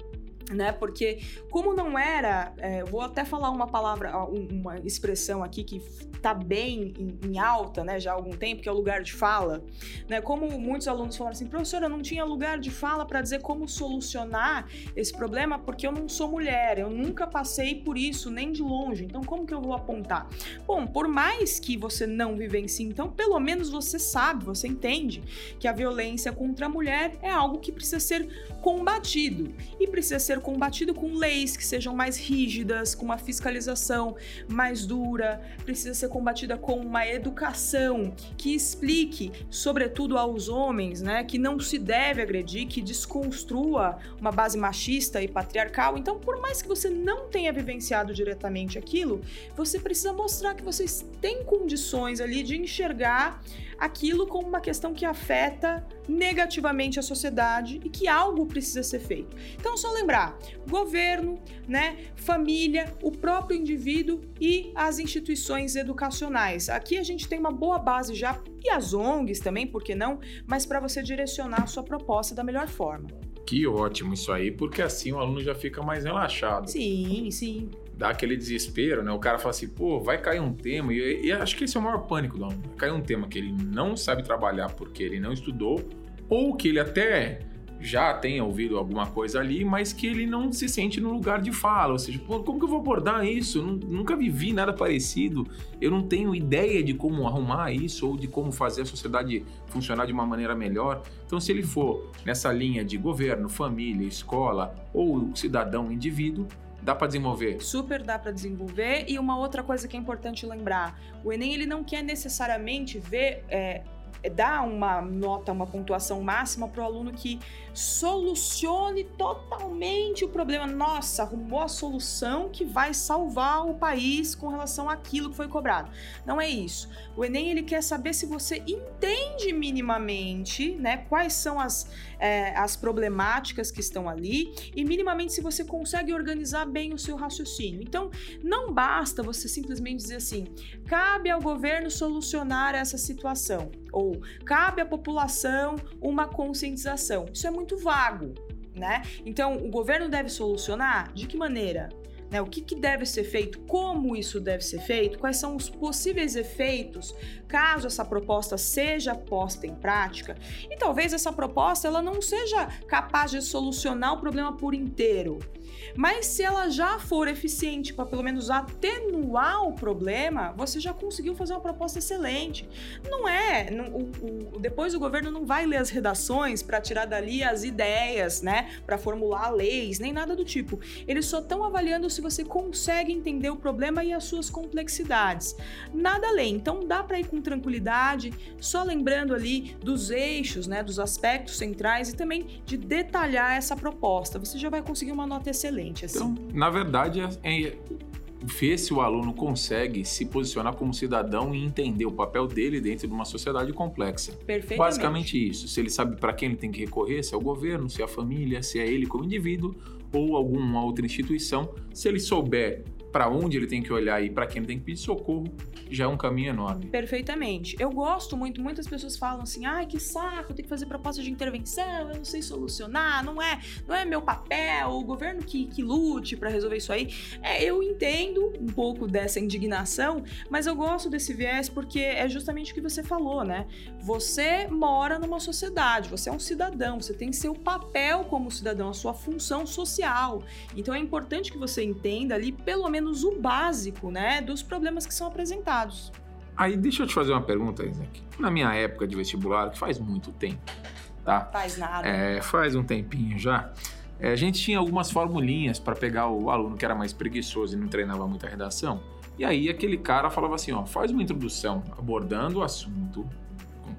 né? Porque como não era, é, vou até falar uma palavra, uma expressão aqui que está bem em, em, alta, né? Já há algum tempo, que é o lugar de fala, né? Como muitos alunos falaram assim, professora, eu não tinha lugar de fala para dizer como solucionar esse problema, porque eu não sou mulher, eu nunca passei por isso nem de longe. Então como que eu vou apontar? Bom, por mais que você não vivencie, então pelo menos você sabe, você entende que a violência contra a mulher é algo que precisa ser combatido e precisa ser ser combatido com leis que sejam mais rígidas, com uma fiscalização mais dura, precisa ser combatida com uma educação que explique, sobretudo aos homens, né, que não se deve agredir, que desconstrua uma base machista e patriarcal. Então, por mais que você não tenha vivenciado diretamente aquilo, você precisa mostrar que vocês têm condições ali de enxergar aquilo como uma questão que afeta negativamente a sociedade e que algo precisa ser feito. Então, só lembrar: governo, né, família, o próprio indivíduo e as instituições educacionais. Aqui a gente tem uma boa base já e as ONGs também, por que não? Mas para você direcionar a sua proposta da melhor forma. Que ótimo isso aí, porque assim o aluno já fica mais relaxado. Sim, sim dá aquele desespero, né? O cara fala assim, pô, vai cair um tema, e, e acho que esse é o maior pânico do aluno. Cair um tema que ele não sabe trabalhar porque ele não estudou, ou que ele até já tenha ouvido alguma coisa ali, mas que ele não se sente no lugar de fala. Ou seja, pô, como que eu vou abordar isso? Eu nunca vivi nada parecido. Eu não tenho ideia de como arrumar isso ou de como fazer a sociedade funcionar de uma maneira melhor. Então, se ele for nessa linha de governo, família, escola ou cidadão, indivíduo, Dá para desenvolver? Super dá para desenvolver. E uma outra coisa que é importante lembrar: o Enem ele não quer necessariamente ver. É, dar uma nota, uma pontuação máxima para o aluno que solucione totalmente o problema. Nossa, arrumou a solução que vai salvar o país com relação àquilo que foi cobrado. Não é isso. O Enem ele quer saber se você entende minimamente, né, quais são as, é, as problemáticas que estão ali e minimamente se você consegue organizar bem o seu raciocínio. Então, não basta você simplesmente dizer assim: cabe ao governo solucionar essa situação ou cabe à população uma conscientização. Isso é muito vago, né? Então, o governo deve solucionar de que maneira? Né? O que, que deve ser feito? Como isso deve ser feito? Quais são os possíveis efeitos caso essa proposta seja posta em prática? E talvez essa proposta ela não seja capaz de solucionar o problema por inteiro. Mas se ela já for eficiente para pelo menos atenuar o problema, você já conseguiu fazer uma proposta excelente. Não é, não, o, o, depois o governo não vai ler as redações para tirar dali as ideias, né, para formular leis, nem nada do tipo. Eles só estão avaliando se você consegue entender o problema e as suas complexidades. Nada além. Então dá para ir com tranquilidade, só lembrando ali dos eixos, né, dos aspectos centrais e também de detalhar essa proposta. Você já vai conseguir uma nota excelente. Assim. Então, na verdade, é, é ver se o aluno consegue se posicionar como cidadão e entender o papel dele dentro de uma sociedade complexa. Perfeitamente. Basicamente isso. Se ele sabe para quem ele tem que recorrer, se é o governo, se é a família, se é ele como indivíduo ou alguma outra instituição, se ele souber para onde ele tem que olhar e para quem ele tem que pedir socorro, já é um caminho enorme. Perfeitamente. Eu gosto muito, muitas pessoas falam assim: "Ai, que saco, tenho que fazer proposta de intervenção, eu não sei solucionar, não é, não é meu papel, o governo que, que lute para resolver isso aí". É, eu entendo um pouco dessa indignação, mas eu gosto desse viés porque é justamente o que você falou, né? Você mora numa sociedade, você é um cidadão, você tem seu papel como cidadão, a sua função social. Então é importante que você entenda ali pelo menos menos o básico, né, dos problemas que são apresentados. Aí deixa eu te fazer uma pergunta, Isaac. Na minha época de vestibular, que faz muito tempo, tá? Faz nada. É, faz um tempinho já. É, a gente tinha algumas formulinhas para pegar o aluno que era mais preguiçoso e não treinava muita redação. E aí aquele cara falava assim, ó, faz uma introdução abordando o assunto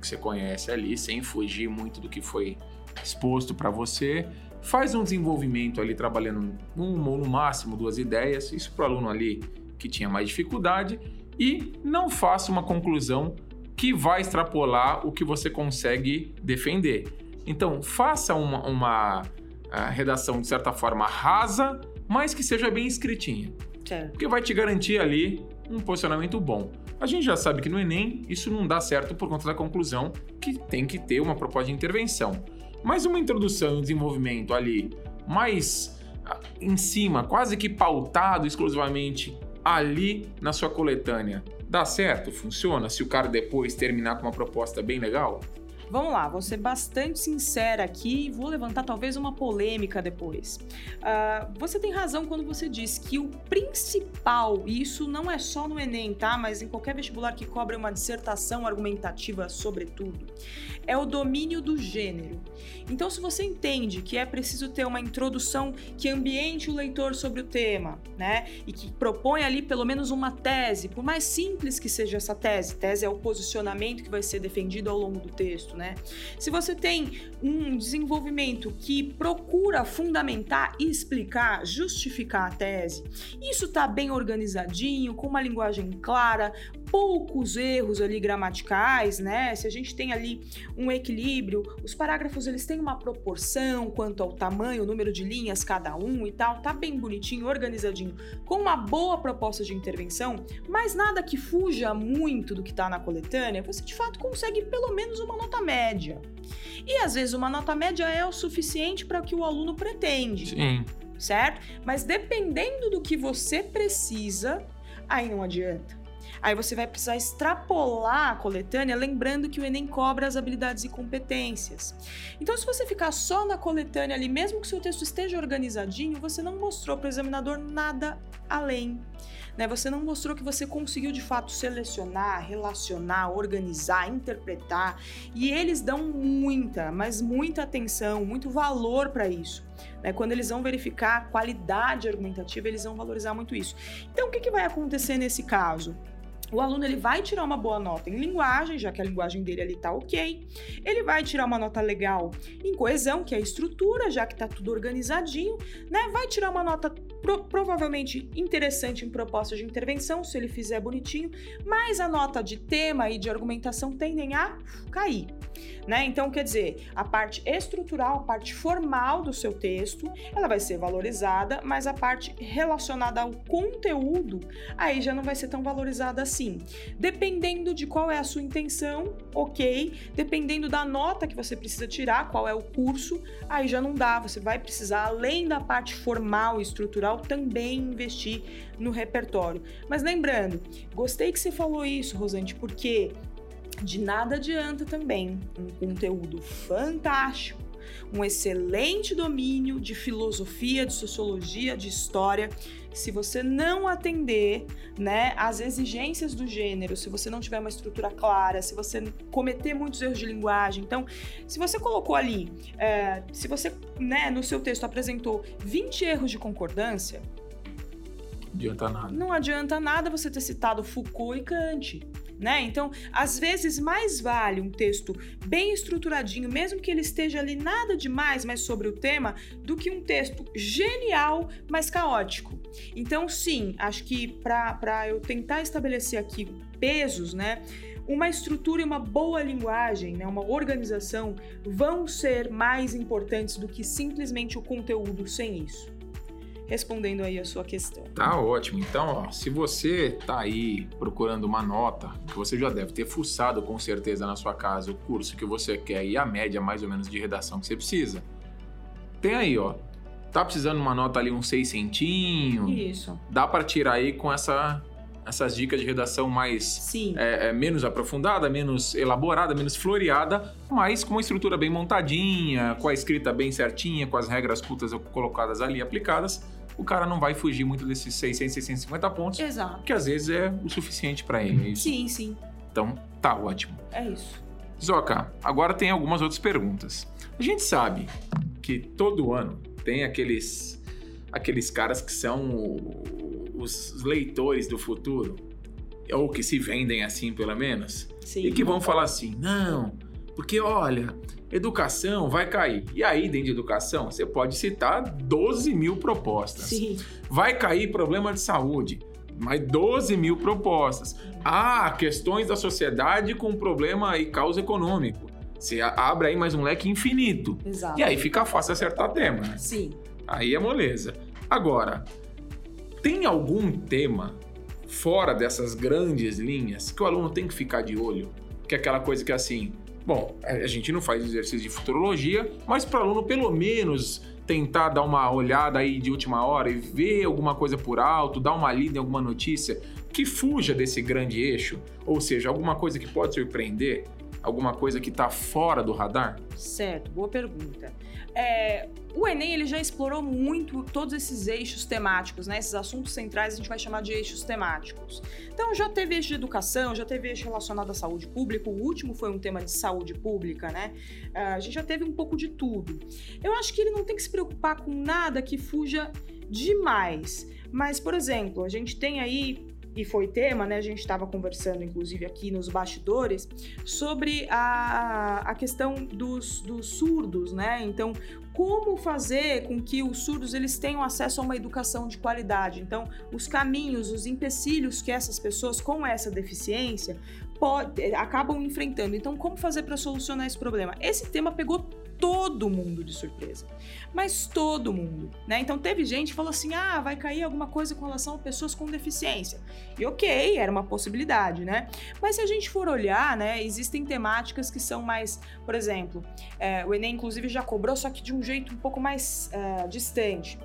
que você conhece ali, sem fugir muito do que foi exposto para você faz um desenvolvimento ali trabalhando uma ou no máximo duas ideias, isso para o aluno ali que tinha mais dificuldade, e não faça uma conclusão que vai extrapolar o que você consegue defender. Então, faça uma, uma redação de certa forma rasa, mas que seja bem escritinha. Certo. Porque vai te garantir ali um posicionamento bom. A gente já sabe que no Enem isso não dá certo por conta da conclusão que tem que ter uma proposta de intervenção. Mas uma introdução e um desenvolvimento ali mais ah, em cima, quase que pautado exclusivamente ali na sua coletânea, dá certo? Funciona? Se o cara depois terminar com uma proposta bem legal? Vamos lá, vou ser bastante sincera aqui e vou levantar talvez uma polêmica depois. Uh, você tem razão quando você diz que o principal, e isso não é só no Enem, tá? Mas em qualquer vestibular que cobre uma dissertação argumentativa sobre tudo, é o domínio do gênero. Então, se você entende que é preciso ter uma introdução que ambiente o leitor sobre o tema, né? E que propõe ali pelo menos uma tese, por mais simples que seja essa tese, tese é o posicionamento que vai ser defendido ao longo do texto, né? Se você tem um desenvolvimento que procura fundamentar, explicar, justificar a tese, isso tá bem organizadinho, com uma linguagem clara, poucos erros ali gramaticais, né? Se a gente tem ali um equilíbrio, os parágrafos eles têm uma proporção quanto ao tamanho, o número de linhas cada um e tal, tá bem bonitinho, organizadinho, com uma boa proposta de intervenção, mas nada que fuja muito do que tá na coletânea, você de fato consegue pelo menos uma nota média. E às vezes uma nota média é o suficiente para o que o aluno pretende. Sim. Certo? Mas dependendo do que você precisa, aí não adianta. Aí você vai precisar extrapolar a coletânea, lembrando que o Enem cobra as habilidades e competências. Então, se você ficar só na coletânea ali, mesmo que seu texto esteja organizadinho, você não mostrou para o examinador nada além. Né? Você não mostrou que você conseguiu de fato selecionar, relacionar, organizar, interpretar. E eles dão muita, mas muita atenção, muito valor para isso. Né? Quando eles vão verificar a qualidade argumentativa, eles vão valorizar muito isso. Então, o que, que vai acontecer nesse caso? O aluno ele vai tirar uma boa nota em linguagem, já que a linguagem dele ali tá ok. Ele vai tirar uma nota legal em coesão, que é a estrutura, já que tá tudo organizadinho, né? Vai tirar uma nota pro, provavelmente interessante em proposta de intervenção, se ele fizer bonitinho, mas a nota de tema e de argumentação tendem a cair. Né? Então, quer dizer, a parte estrutural, a parte formal do seu texto, ela vai ser valorizada, mas a parte relacionada ao conteúdo, aí já não vai ser tão valorizada assim. Dependendo de qual é a sua intenção, ok. Dependendo da nota que você precisa tirar, qual é o curso, aí já não dá. Você vai precisar, além da parte formal e estrutural, também investir no repertório. Mas lembrando, gostei que você falou isso, Rosante, porque de nada adianta também um conteúdo fantástico, um excelente domínio de filosofia, de sociologia, de história, se você não atender, né, às exigências do gênero, se você não tiver uma estrutura clara, se você cometer muitos erros de linguagem, então, se você colocou ali, é, se você, né, no seu texto apresentou 20 erros de concordância, adianta nada. Não adianta nada você ter citado Foucault e Kant né? Então, às vezes mais vale um texto bem estruturadinho, mesmo que ele esteja ali nada demais, mas sobre o tema, do que um texto genial, mas caótico. Então, sim, acho que para eu tentar estabelecer aqui pesos, né? uma estrutura e uma boa linguagem, né, uma organização, vão ser mais importantes do que simplesmente o conteúdo sem isso respondendo aí a sua questão. Tá ótimo. Então, ó, se você tá aí procurando uma nota, que você já deve ter fuçado com certeza na sua casa o curso que você quer e a média mais ou menos de redação que você precisa, tem aí, ó. Tá precisando uma nota ali, uns 6 centinhos. Isso. Dá para tirar aí com essa essas dicas de redação mais é, é, menos aprofundada, menos elaborada, menos floreada, mas com uma estrutura bem montadinha, com a escrita bem certinha, com as regras putas colocadas ali aplicadas, o cara não vai fugir muito desses 600, 650 pontos. Exato. Que às vezes é o suficiente para ele. É? Sim, sim. Então, tá ótimo. É isso. Zoca, agora tem algumas outras perguntas. A gente sabe que todo ano tem aqueles aqueles caras que são os leitores do futuro, ou que se vendem assim pelo menos, Sim. e que vão falar assim: não, porque olha, educação vai cair. E aí, dentro de educação, você pode citar 12 mil propostas. Sim. Vai cair problema de saúde. Mais 12 mil propostas. Ah, questões da sociedade com problema e causa econômico. Você abre aí mais um leque infinito. Exato. E aí fica fácil acertar tema, né? Sim. Aí é moleza. Agora, tem algum tema fora dessas grandes linhas que o aluno tem que ficar de olho? Que é aquela coisa que é assim, bom, a gente não faz exercício de futurologia, mas para o aluno pelo menos tentar dar uma olhada aí de última hora e ver alguma coisa por alto, dar uma lida em alguma notícia que fuja desse grande eixo, ou seja, alguma coisa que pode surpreender. alguma coisa que está fora do radar? Certo, boa pergunta. É, o Enem ele já explorou muito todos esses eixos temáticos, né? Esses assuntos centrais a gente vai chamar de eixos temáticos. Então já teve eixo de educação, já teve eixo relacionado à saúde pública. O último foi um tema de saúde pública, né? Uh, a gente já teve um pouco de tudo. Eu acho que ele não tem que se preocupar com nada que fuja demais. Mas, por exemplo, a gente tem aí e foi tema, né? A gente estava conversando, inclusive, aqui nos bastidores, sobre a, a questão dos, dos surdos, né? Então, como fazer com que os surdos eles tenham acesso a uma educação de qualidade? Então, os caminhos, os empecilhos que essas pessoas com essa deficiência pode, acabam enfrentando. Então, como fazer para solucionar esse problema? Esse tema pegou todo mundo de surpresa. Mas todo mundo, né? Então teve gente que falou assim: "Ah, vai cair alguma coisa com relação a pessoas com deficiência". E OK, era uma possibilidade, né? Mas se a gente for olhar, né, existem temáticas que são mais, por exemplo, é, o Enem inclusive já cobrou só que de um jeito um pouco mais é, distante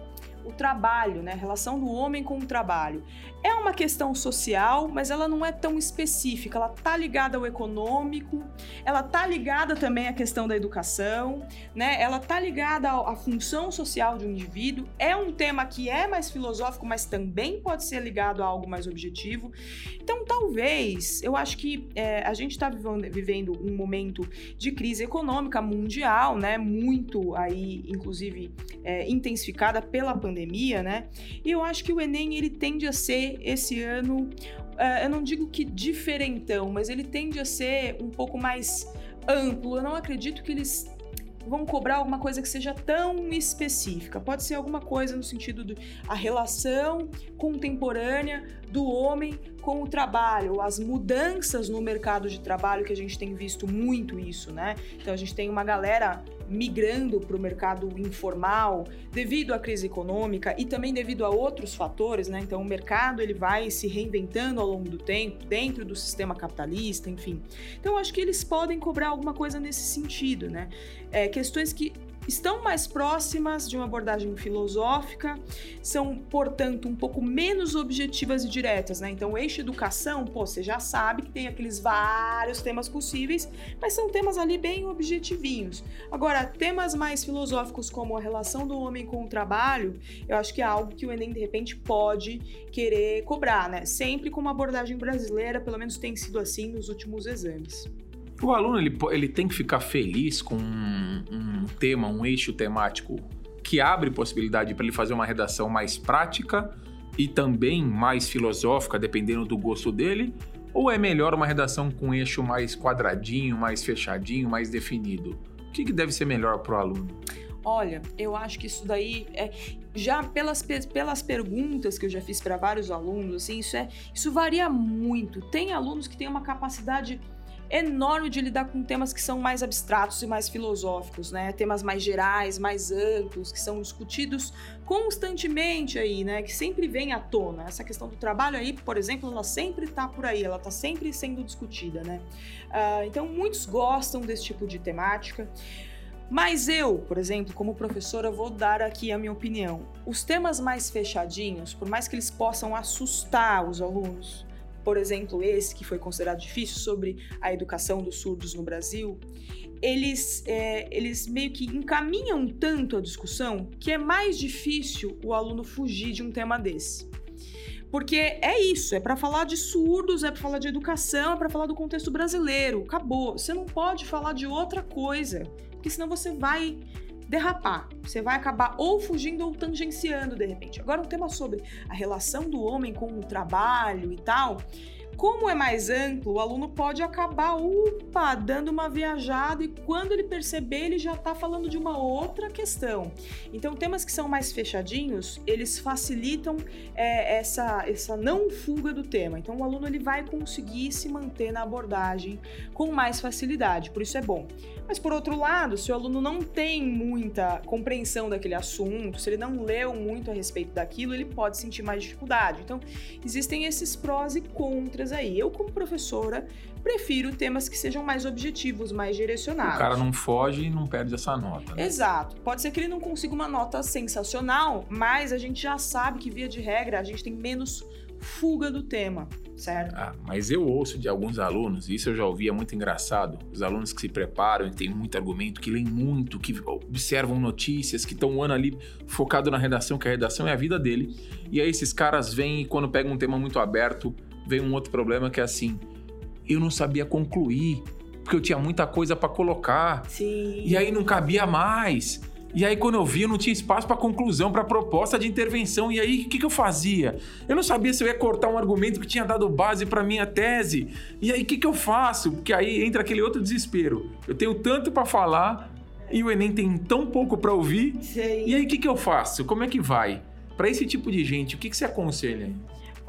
o trabalho, né? A relação do homem com o trabalho. É uma questão social, mas ela não é tão específica. Ela tá ligada ao econômico, ela tá ligada também à questão da educação, né? Ela tá ligada à função social de um indivíduo. É um tema que é mais filosófico, mas também pode ser ligado a algo mais objetivo. Então, talvez, eu acho que é, a gente está vivendo um momento de crise econômica mundial, né? Muito aí, inclusive, é, intensificada pela pandemia, né? E eu acho que o Enem ele tende a ser esse ano, uh, eu não digo que diferentão, mas ele tende a ser um pouco mais amplo. Eu não acredito que eles vão cobrar alguma coisa que seja tão específica. Pode ser alguma coisa no sentido de a relação contemporânea do homem com o trabalho, as mudanças no mercado de trabalho que a gente tem visto muito isso, né? Então a gente tem uma galera migrando para o mercado informal devido à crise econômica e também devido a outros fatores, né? Então o mercado ele vai se reinventando ao longo do tempo dentro do sistema capitalista, enfim. Então acho que eles podem cobrar alguma coisa nesse sentido, né? É, questões que estão mais próximas de uma abordagem filosófica, são, portanto, um pouco menos objetivas e diretas, né? Então, o eixo educação, pô, você já sabe que tem aqueles vários temas possíveis, mas são temas ali bem objetivinhos. Agora, temas mais filosóficos como a relação do homem com o trabalho, eu acho que é algo que o Enem de repente pode querer cobrar, né? Sempre com uma abordagem brasileira, pelo menos tem sido assim nos últimos exames. O aluno ele, ele tem que ficar feliz com um, um tema, um eixo temático que abre possibilidade para ele fazer uma redação mais prática e também mais filosófica, dependendo do gosto dele? Ou é melhor uma redação com eixo mais quadradinho, mais fechadinho, mais definido? O que, que deve ser melhor para o aluno? Olha, eu acho que isso daí é já pelas, pelas perguntas que eu já fiz para vários alunos, assim, isso é isso varia muito. Tem alunos que têm uma capacidade enorme de lidar com temas que são mais abstratos e mais filosóficos, né? Temas mais gerais, mais amplos, que são discutidos constantemente aí, né? Que sempre vem à tona. Essa questão do trabalho aí, por exemplo, ela sempre está por aí, ela está sempre sendo discutida, né? Uh, então, muitos gostam desse tipo de temática. Mas eu, por exemplo, como professora, vou dar aqui a minha opinião. Os temas mais fechadinhos, por mais que eles possam assustar os alunos, por exemplo, esse que foi considerado difícil sobre a educação dos surdos no Brasil, eles, é, eles meio que encaminham tanto a discussão que é mais difícil o aluno fugir de um tema desse. Porque é isso, é para falar de surdos, é para falar de educação, é para falar do contexto brasileiro. Acabou. Você não pode falar de outra coisa, porque senão você vai derrapar. Você vai acabar ou fugindo ou tangenciando de repente. Agora, um tema sobre a relação do homem com o trabalho e tal. Como é mais amplo, o aluno pode acabar, upa, dando uma viajada e quando ele perceber, ele já está falando de uma outra questão. Então, temas que são mais fechadinhos, eles facilitam é, essa, essa não fuga do tema. Então, o aluno ele vai conseguir se manter na abordagem com mais facilidade, por isso é bom. Mas por outro lado, se o aluno não tem muita compreensão daquele assunto, se ele não leu muito a respeito daquilo, ele pode sentir mais dificuldade. Então, existem esses prós e contras dicas aí. Eu, como professora, prefiro temas que sejam mais objetivos, mais direcionados. O cara não foge e não perde essa nota. Né? Exato. Pode ser que ele não consiga uma nota sensacional, mas a gente já sabe que, via de regra, a gente tem menos fuga do tema, certo? Ah, mas eu ouço de alguns alunos, e isso eu já ouvi, é muito engraçado, os alunos que se preparam, que têm muito argumento, que leem muito, que observam notícias, que estão um ano ali focado na redação, que a redação é a vida dele, e aí esses caras vêm e quando pegam um tema muito aberto, vem um outro problema que é assim, eu não sabia concluir, porque eu tinha muita coisa para colocar, Sim. e aí não cabia mais. E aí, quando eu vi, eu não tinha espaço para conclusão, para proposta de intervenção. E aí, o que, que, eu fazia? Eu não sabia se eu ia cortar um argumento que tinha dado base para minha tese. E aí, o que, que eu faço? Porque aí entra aquele outro desespero. Eu tenho tanto para falar e o Enem tem tão pouco para ouvir. Sim. E aí, o que, que eu faço? Como é que vai? Para esse tipo de gente, o que, que você aconselha?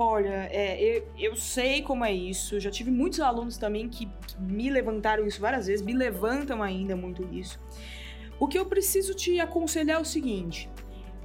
Olha, é, eu, eu, sei como é isso. Já tive muitos alunos também que me levantaram isso várias vezes, me levantam ainda muito isso. O que eu preciso te aconselhar é o seguinte: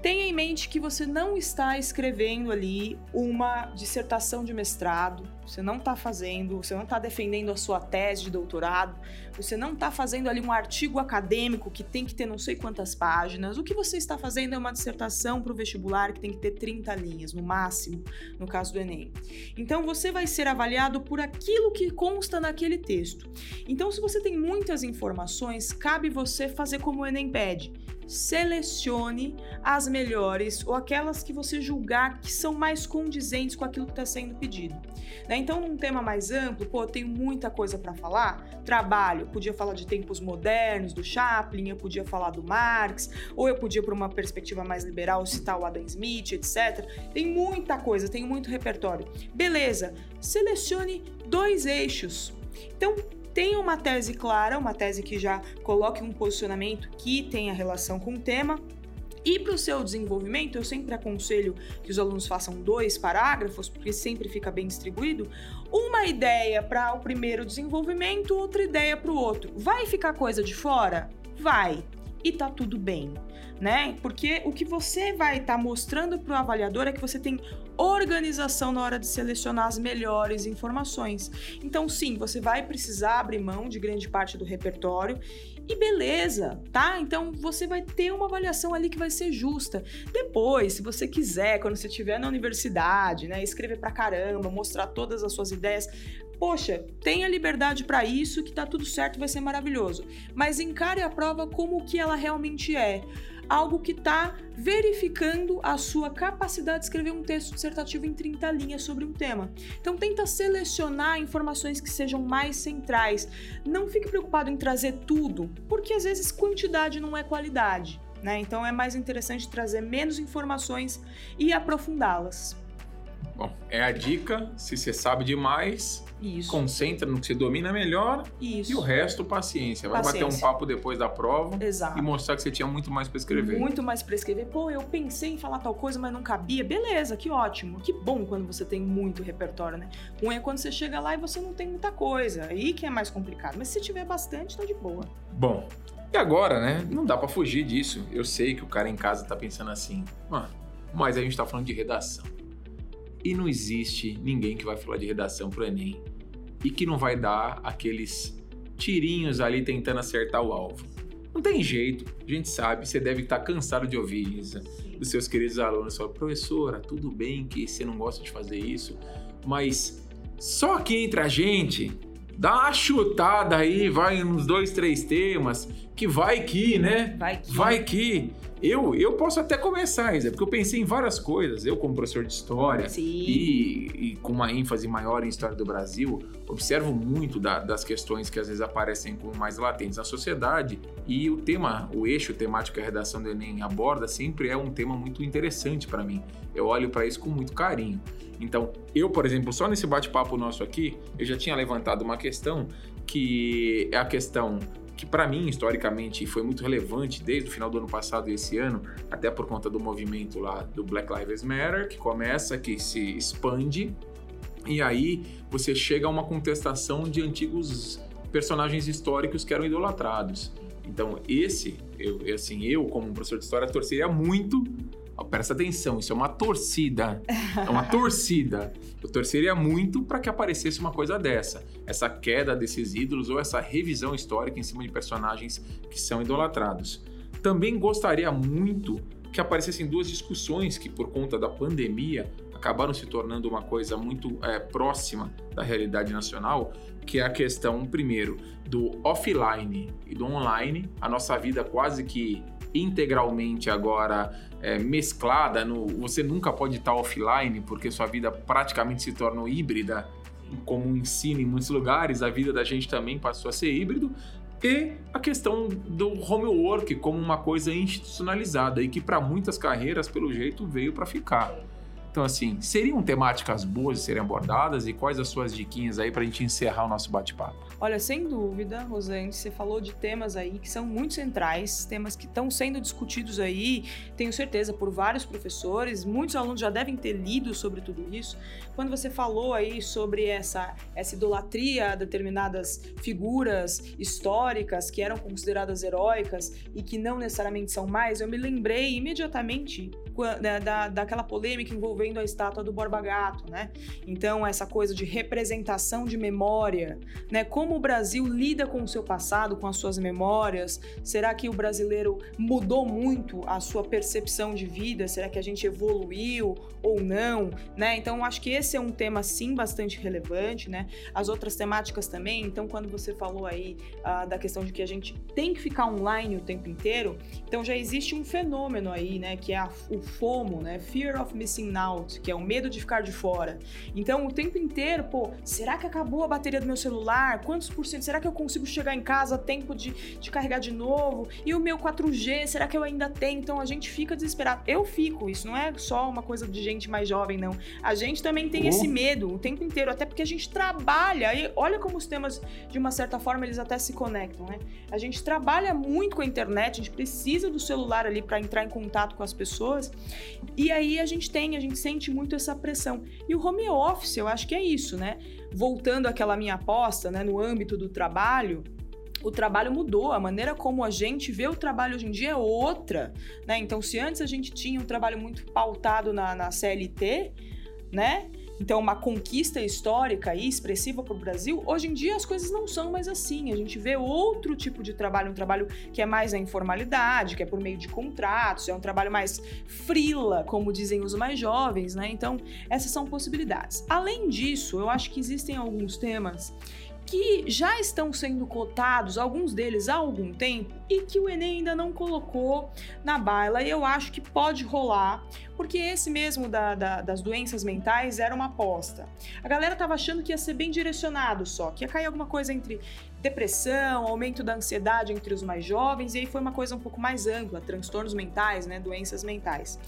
tenha em mente que você não está escrevendo ali uma dissertação de mestrado, você não está fazendo, você não está defendendo a sua tese de doutorado, você não está fazendo ali um artigo acadêmico que tem que ter não sei quantas páginas. O que você está fazendo é uma dissertação para o vestibular que tem que ter 30 linhas, no máximo, no caso do Enem. Então você vai ser avaliado por aquilo que consta naquele texto. Então, se você tem muitas informações, cabe você fazer como o Enem pede selecione as melhores ou aquelas que você julgar que são mais condizentes com aquilo que está sendo pedido. Né? Então, num tema mais amplo, pô, eu tenho muita coisa para falar. Trabalho, eu podia falar de tempos modernos do Chaplin, eu podia falar do Marx, ou eu podia, por uma perspectiva mais liberal, citar o Adam Smith, etc. Tem muita coisa, tem muito repertório. Beleza, selecione dois eixos. Então, tenha uma tese clara, uma tese que já coloque um posicionamento que tenha relação com o tema. E para o seu desenvolvimento, eu sempre aconselho que os alunos façam dois parágrafos, porque sempre fica bem distribuído. Uma ideia para o primeiro desenvolvimento, outra ideia para o outro. Vai ficar coisa de fora? Vai. E tá tudo bem né? Porque o que você vai estar tá mostrando para o avaliador é que você tem organização na hora de selecionar as melhores informações. Então, sim, você vai precisar abrir mão de grande parte do repertório e beleza, tá? Então você vai ter uma avaliação ali que vai ser justa. Depois, se você quiser, quando você estiver na universidade, né, escrever pra caramba, mostrar todas as suas ideias, poxa, tenha liberdade para isso, que tá tudo certo, vai ser maravilhoso. Mas encare a prova como o que ela realmente é algo que está verificando a sua capacidade de escrever um texto dissertativo em 30 linhas sobre um tema. Então tenta selecionar informações que sejam mais centrais. Não fique preocupado em trazer tudo, porque às vezes quantidade não é qualidade. Né? Então é mais interessante trazer menos informações e aprofundá-las. Bom, é a dica. Se você sabe demais, isso. Concentra no que você domina melhor Isso. e o resto, paciência. Vai paciência. bater um papo depois da prova Exato. e mostrar que você tinha muito mais para escrever. Muito mais para escrever. Pô, eu pensei em falar tal coisa, mas não cabia. Beleza, que ótimo. Que bom quando você tem muito repertório, né? Ruim é quando você chega lá e você não tem muita coisa. Aí que é mais complicado. Mas se tiver bastante, tá de boa. Bom, e agora, né? Não dá para fugir disso. Eu sei que o cara em casa tá pensando assim, mano, mas a gente tá falando de redação. E não existe ninguém que vai falar de redação pro Enem e que não vai dar aqueles tirinhos ali tentando acertar o alvo. Não tem jeito, a gente sabe, você deve estar cansado de ouvir isso dos seus queridos alunos. Falam, professora, tudo bem que você não gosta de fazer isso, mas só que entre a gente, dá uma chutada aí, vai nos dois, três temas, que vai que, né? Vai que. Vai que. Eu, eu posso até começar, Isa, porque eu pensei em várias coisas. Eu, como professor de história e, e, com uma ênfase maior em história do Brasil, observo muito da, das questões que às vezes aparecem como mais latentes na sociedade. E o tema, o eixo temático que a redação do Enem aborda sempre é um tema muito interessante para mim. Eu olho para isso com muito carinho. Então, eu, por exemplo, só nesse bate-papo nosso aqui, eu já tinha levantado uma questão que é a questão que para mim historicamente foi muito relevante desde o final do ano passado e esse ano, até por conta do movimento lá do Black Lives Matter, que começa, que se expande, e aí você chega a uma contestação de antigos personagens históricos que eram idolatrados. Então, esse, eu, assim, eu como professor de história torceria muito presta atenção, isso é uma torcida. É uma torcida. Eu torceria muito para que aparecesse uma coisa dessa. Essa queda desses ídolos ou essa revisão histórica em cima de personagens que são idolatrados. Também gostaria muito que aparecessem duas discussões que, por conta da pandemia, acabaram se tornando uma coisa muito é, próxima da realidade nacional, que é a questão, primeiro, do offline e do online. A nossa vida quase que integralmente agora é, mesclada. No, você nunca pode estar offline, porque sua vida praticamente se tornou híbrida, como ensino em muitos lugares, a vida da gente também passou a ser híbrido. E a questão do homework como uma coisa institucionalizada e que para muitas carreiras, pelo jeito, veio para ficar. Então, assim, seriam temáticas boas de serem abordadas e quais as suas diquinhas aí para a gente encerrar o nosso bate-papo? Olha, sem dúvida, Rosane, você falou de temas aí que são muito centrais, temas que estão sendo discutidos aí, tenho certeza, por vários professores, muitos alunos já devem ter lido sobre tudo isso. Quando você falou aí sobre essa, essa idolatria a determinadas figuras históricas que eram consideradas heróicas e que não necessariamente são mais, eu me lembrei imediatamente da, da, daquela polêmica envolvendo a estátua do Borba Gato, né? Então, essa coisa de representação de memória, né? Como o Brasil lida com o seu passado, com as suas memórias? Será que o brasileiro mudou muito a sua percepção de vida? Será que a gente evoluiu ou não, né? Então, acho que esse é um tema, sim, bastante relevante, né? As outras temáticas também. Então, quando você falou aí uh, da questão de que a gente tem que ficar online o tempo inteiro, então já existe um fenômeno aí, né? Que é a, o FOMO, né? Fear of Missing Out, que é o medo de ficar de fora. Então, o tempo inteiro, pô, será que acabou a bateria do meu celular? Quantos por cento? Será que eu consigo chegar em casa a tempo de, de carregar de novo? E o meu 4G, será que eu ainda tenho? Então, a gente fica desesperado. Eu fico, isso não é só uma coisa de gente mais jovem, não. A gente também tem esse medo o tempo inteiro, até porque a gente trabalha. E olha como os temas, de uma certa forma, eles até se conectam, né? A gente trabalha muito com a internet, a gente precisa do celular ali para entrar em contato com as pessoas. E aí a gente tem, a gente sente muito essa pressão. E o home office, eu acho que é isso, né? Voltando àquela minha aposta, né, no âmbito do trabalho, o trabalho mudou, a maneira como a gente vê o trabalho hoje em dia é outra, né? Então, se antes a gente tinha um trabalho muito pautado na, na CLT, né? Então, uma conquista histórica e expressiva para o Brasil, hoje em dia as coisas não são mais assim. A gente vê outro tipo de trabalho, um trabalho que é mais a informalidade, que é por meio de contratos, é um trabalho mais frila, como dizem os mais jovens, né? Então, essas são possibilidades. Além disso, eu acho que existem alguns temas que já estão sendo cotados, alguns deles há algum tempo, e que o Enem ainda não colocou na baila. E eu acho que pode rolar, porque esse mesmo da, da, das doenças mentais era uma aposta. A galera estava achando que ia ser bem direcionado só, que ia cair alguma coisa entre depressão, aumento da ansiedade entre os mais jovens, e aí foi uma coisa um pouco mais ampla, transtornos mentais, né, doenças mentais.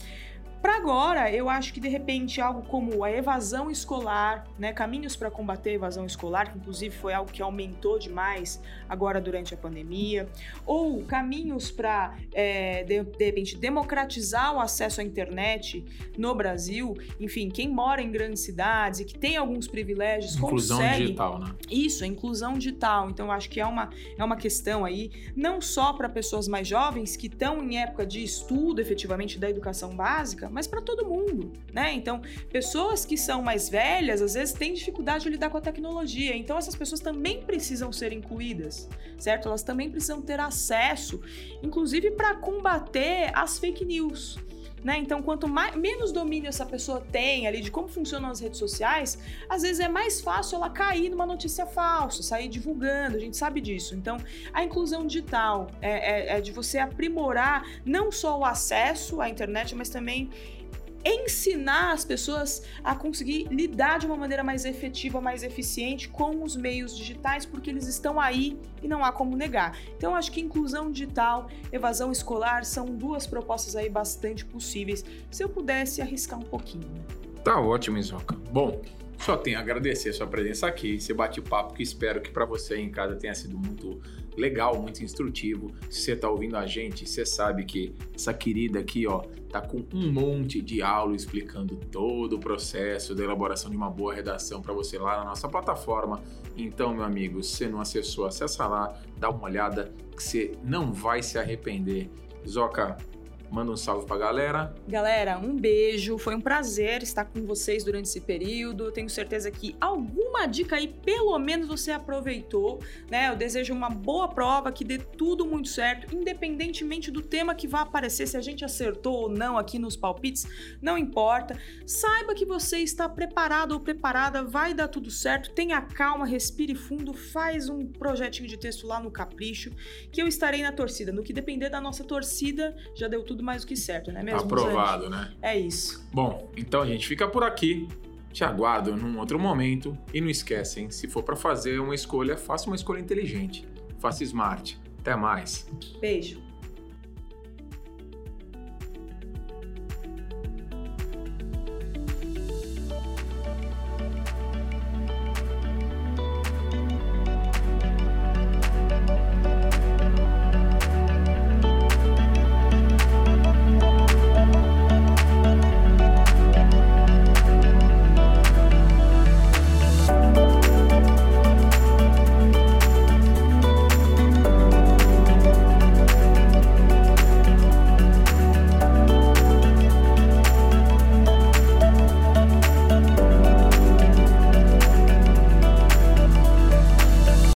Para agora, eu acho que de repente algo como a evasão escolar, né, caminhos para combater a evasão escolar, que inclusive foi algo que aumentou demais agora durante a pandemia, ou caminhos para é, de, de repente democratizar o acesso à internet no Brasil, enfim, quem mora em grandes cidades e que tem alguns privilégios inclusão consegue digital, né? Isso, a inclusão digital. Então, eu acho que é uma, é uma questão aí, não só para pessoas mais jovens que estão em época de estudo efetivamente da educação básica mas para todo mundo, né? Então, pessoas que são mais velhas, às vezes têm dificuldade de lidar com a tecnologia, então essas pessoas também precisam ser incluídas, certo? Elas também precisam ter acesso, inclusive para combater as fake news. Né? Então, quanto mais, menos domínio essa pessoa tem ali de como funcionam as redes sociais, às vezes é mais fácil ela cair numa notícia falsa, sair divulgando, a gente sabe disso. Então, a inclusão digital é, é, é de você aprimorar não só o acesso à internet, mas também ensinar as pessoas a conseguir lidar de uma maneira mais efetiva, mais eficiente com os meios digitais, porque eles estão aí e não há como negar. Então, acho que inclusão digital, evasão escolar são duas propostas aí bastante possíveis, se eu pudesse arriscar um pouquinho. Tá ótimo, Isoca. Bom, só tenho a agradecer a sua presença aqui, esse bate-papo que espero que para você em casa tenha sido muito legal, muito instrutivo. Se você está ouvindo a gente, você sabe que essa querida aqui, ó, tá com um monte de aula explicando todo o processo da elaboração de uma boa redação para você lá na nossa plataforma. Então, meu amigo, se você não acessou, acessa lá, dá uma olhada que você não vai se arrepender. Zoca, Manda um salve pra galera. Galera, um beijo. Foi um prazer estar com vocês durante esse período. Tenho certeza que alguma dica aí, pelo menos, você aproveitou, né? Eu desejo uma boa prova, que dê tudo muito certo, independentemente do tema que vai aparecer, se a gente acertou ou não aqui nos palpites, não importa. Saiba que você está preparado ou preparada, vai dar tudo certo. Tenha calma, respire fundo, faz um projetinho de texto lá no Capricho, que eu estarei na torcida. No que depender da nossa torcida, já deu tudo mais do que certo, né mesmo? Aprovado, Zane? né? É isso. Bom, então a gente fica por aqui. Te aguardo num outro momento. E não esquecem, se for para fazer uma escolha, faça uma escolha inteligente. Faça smart. Até mais. Beijo.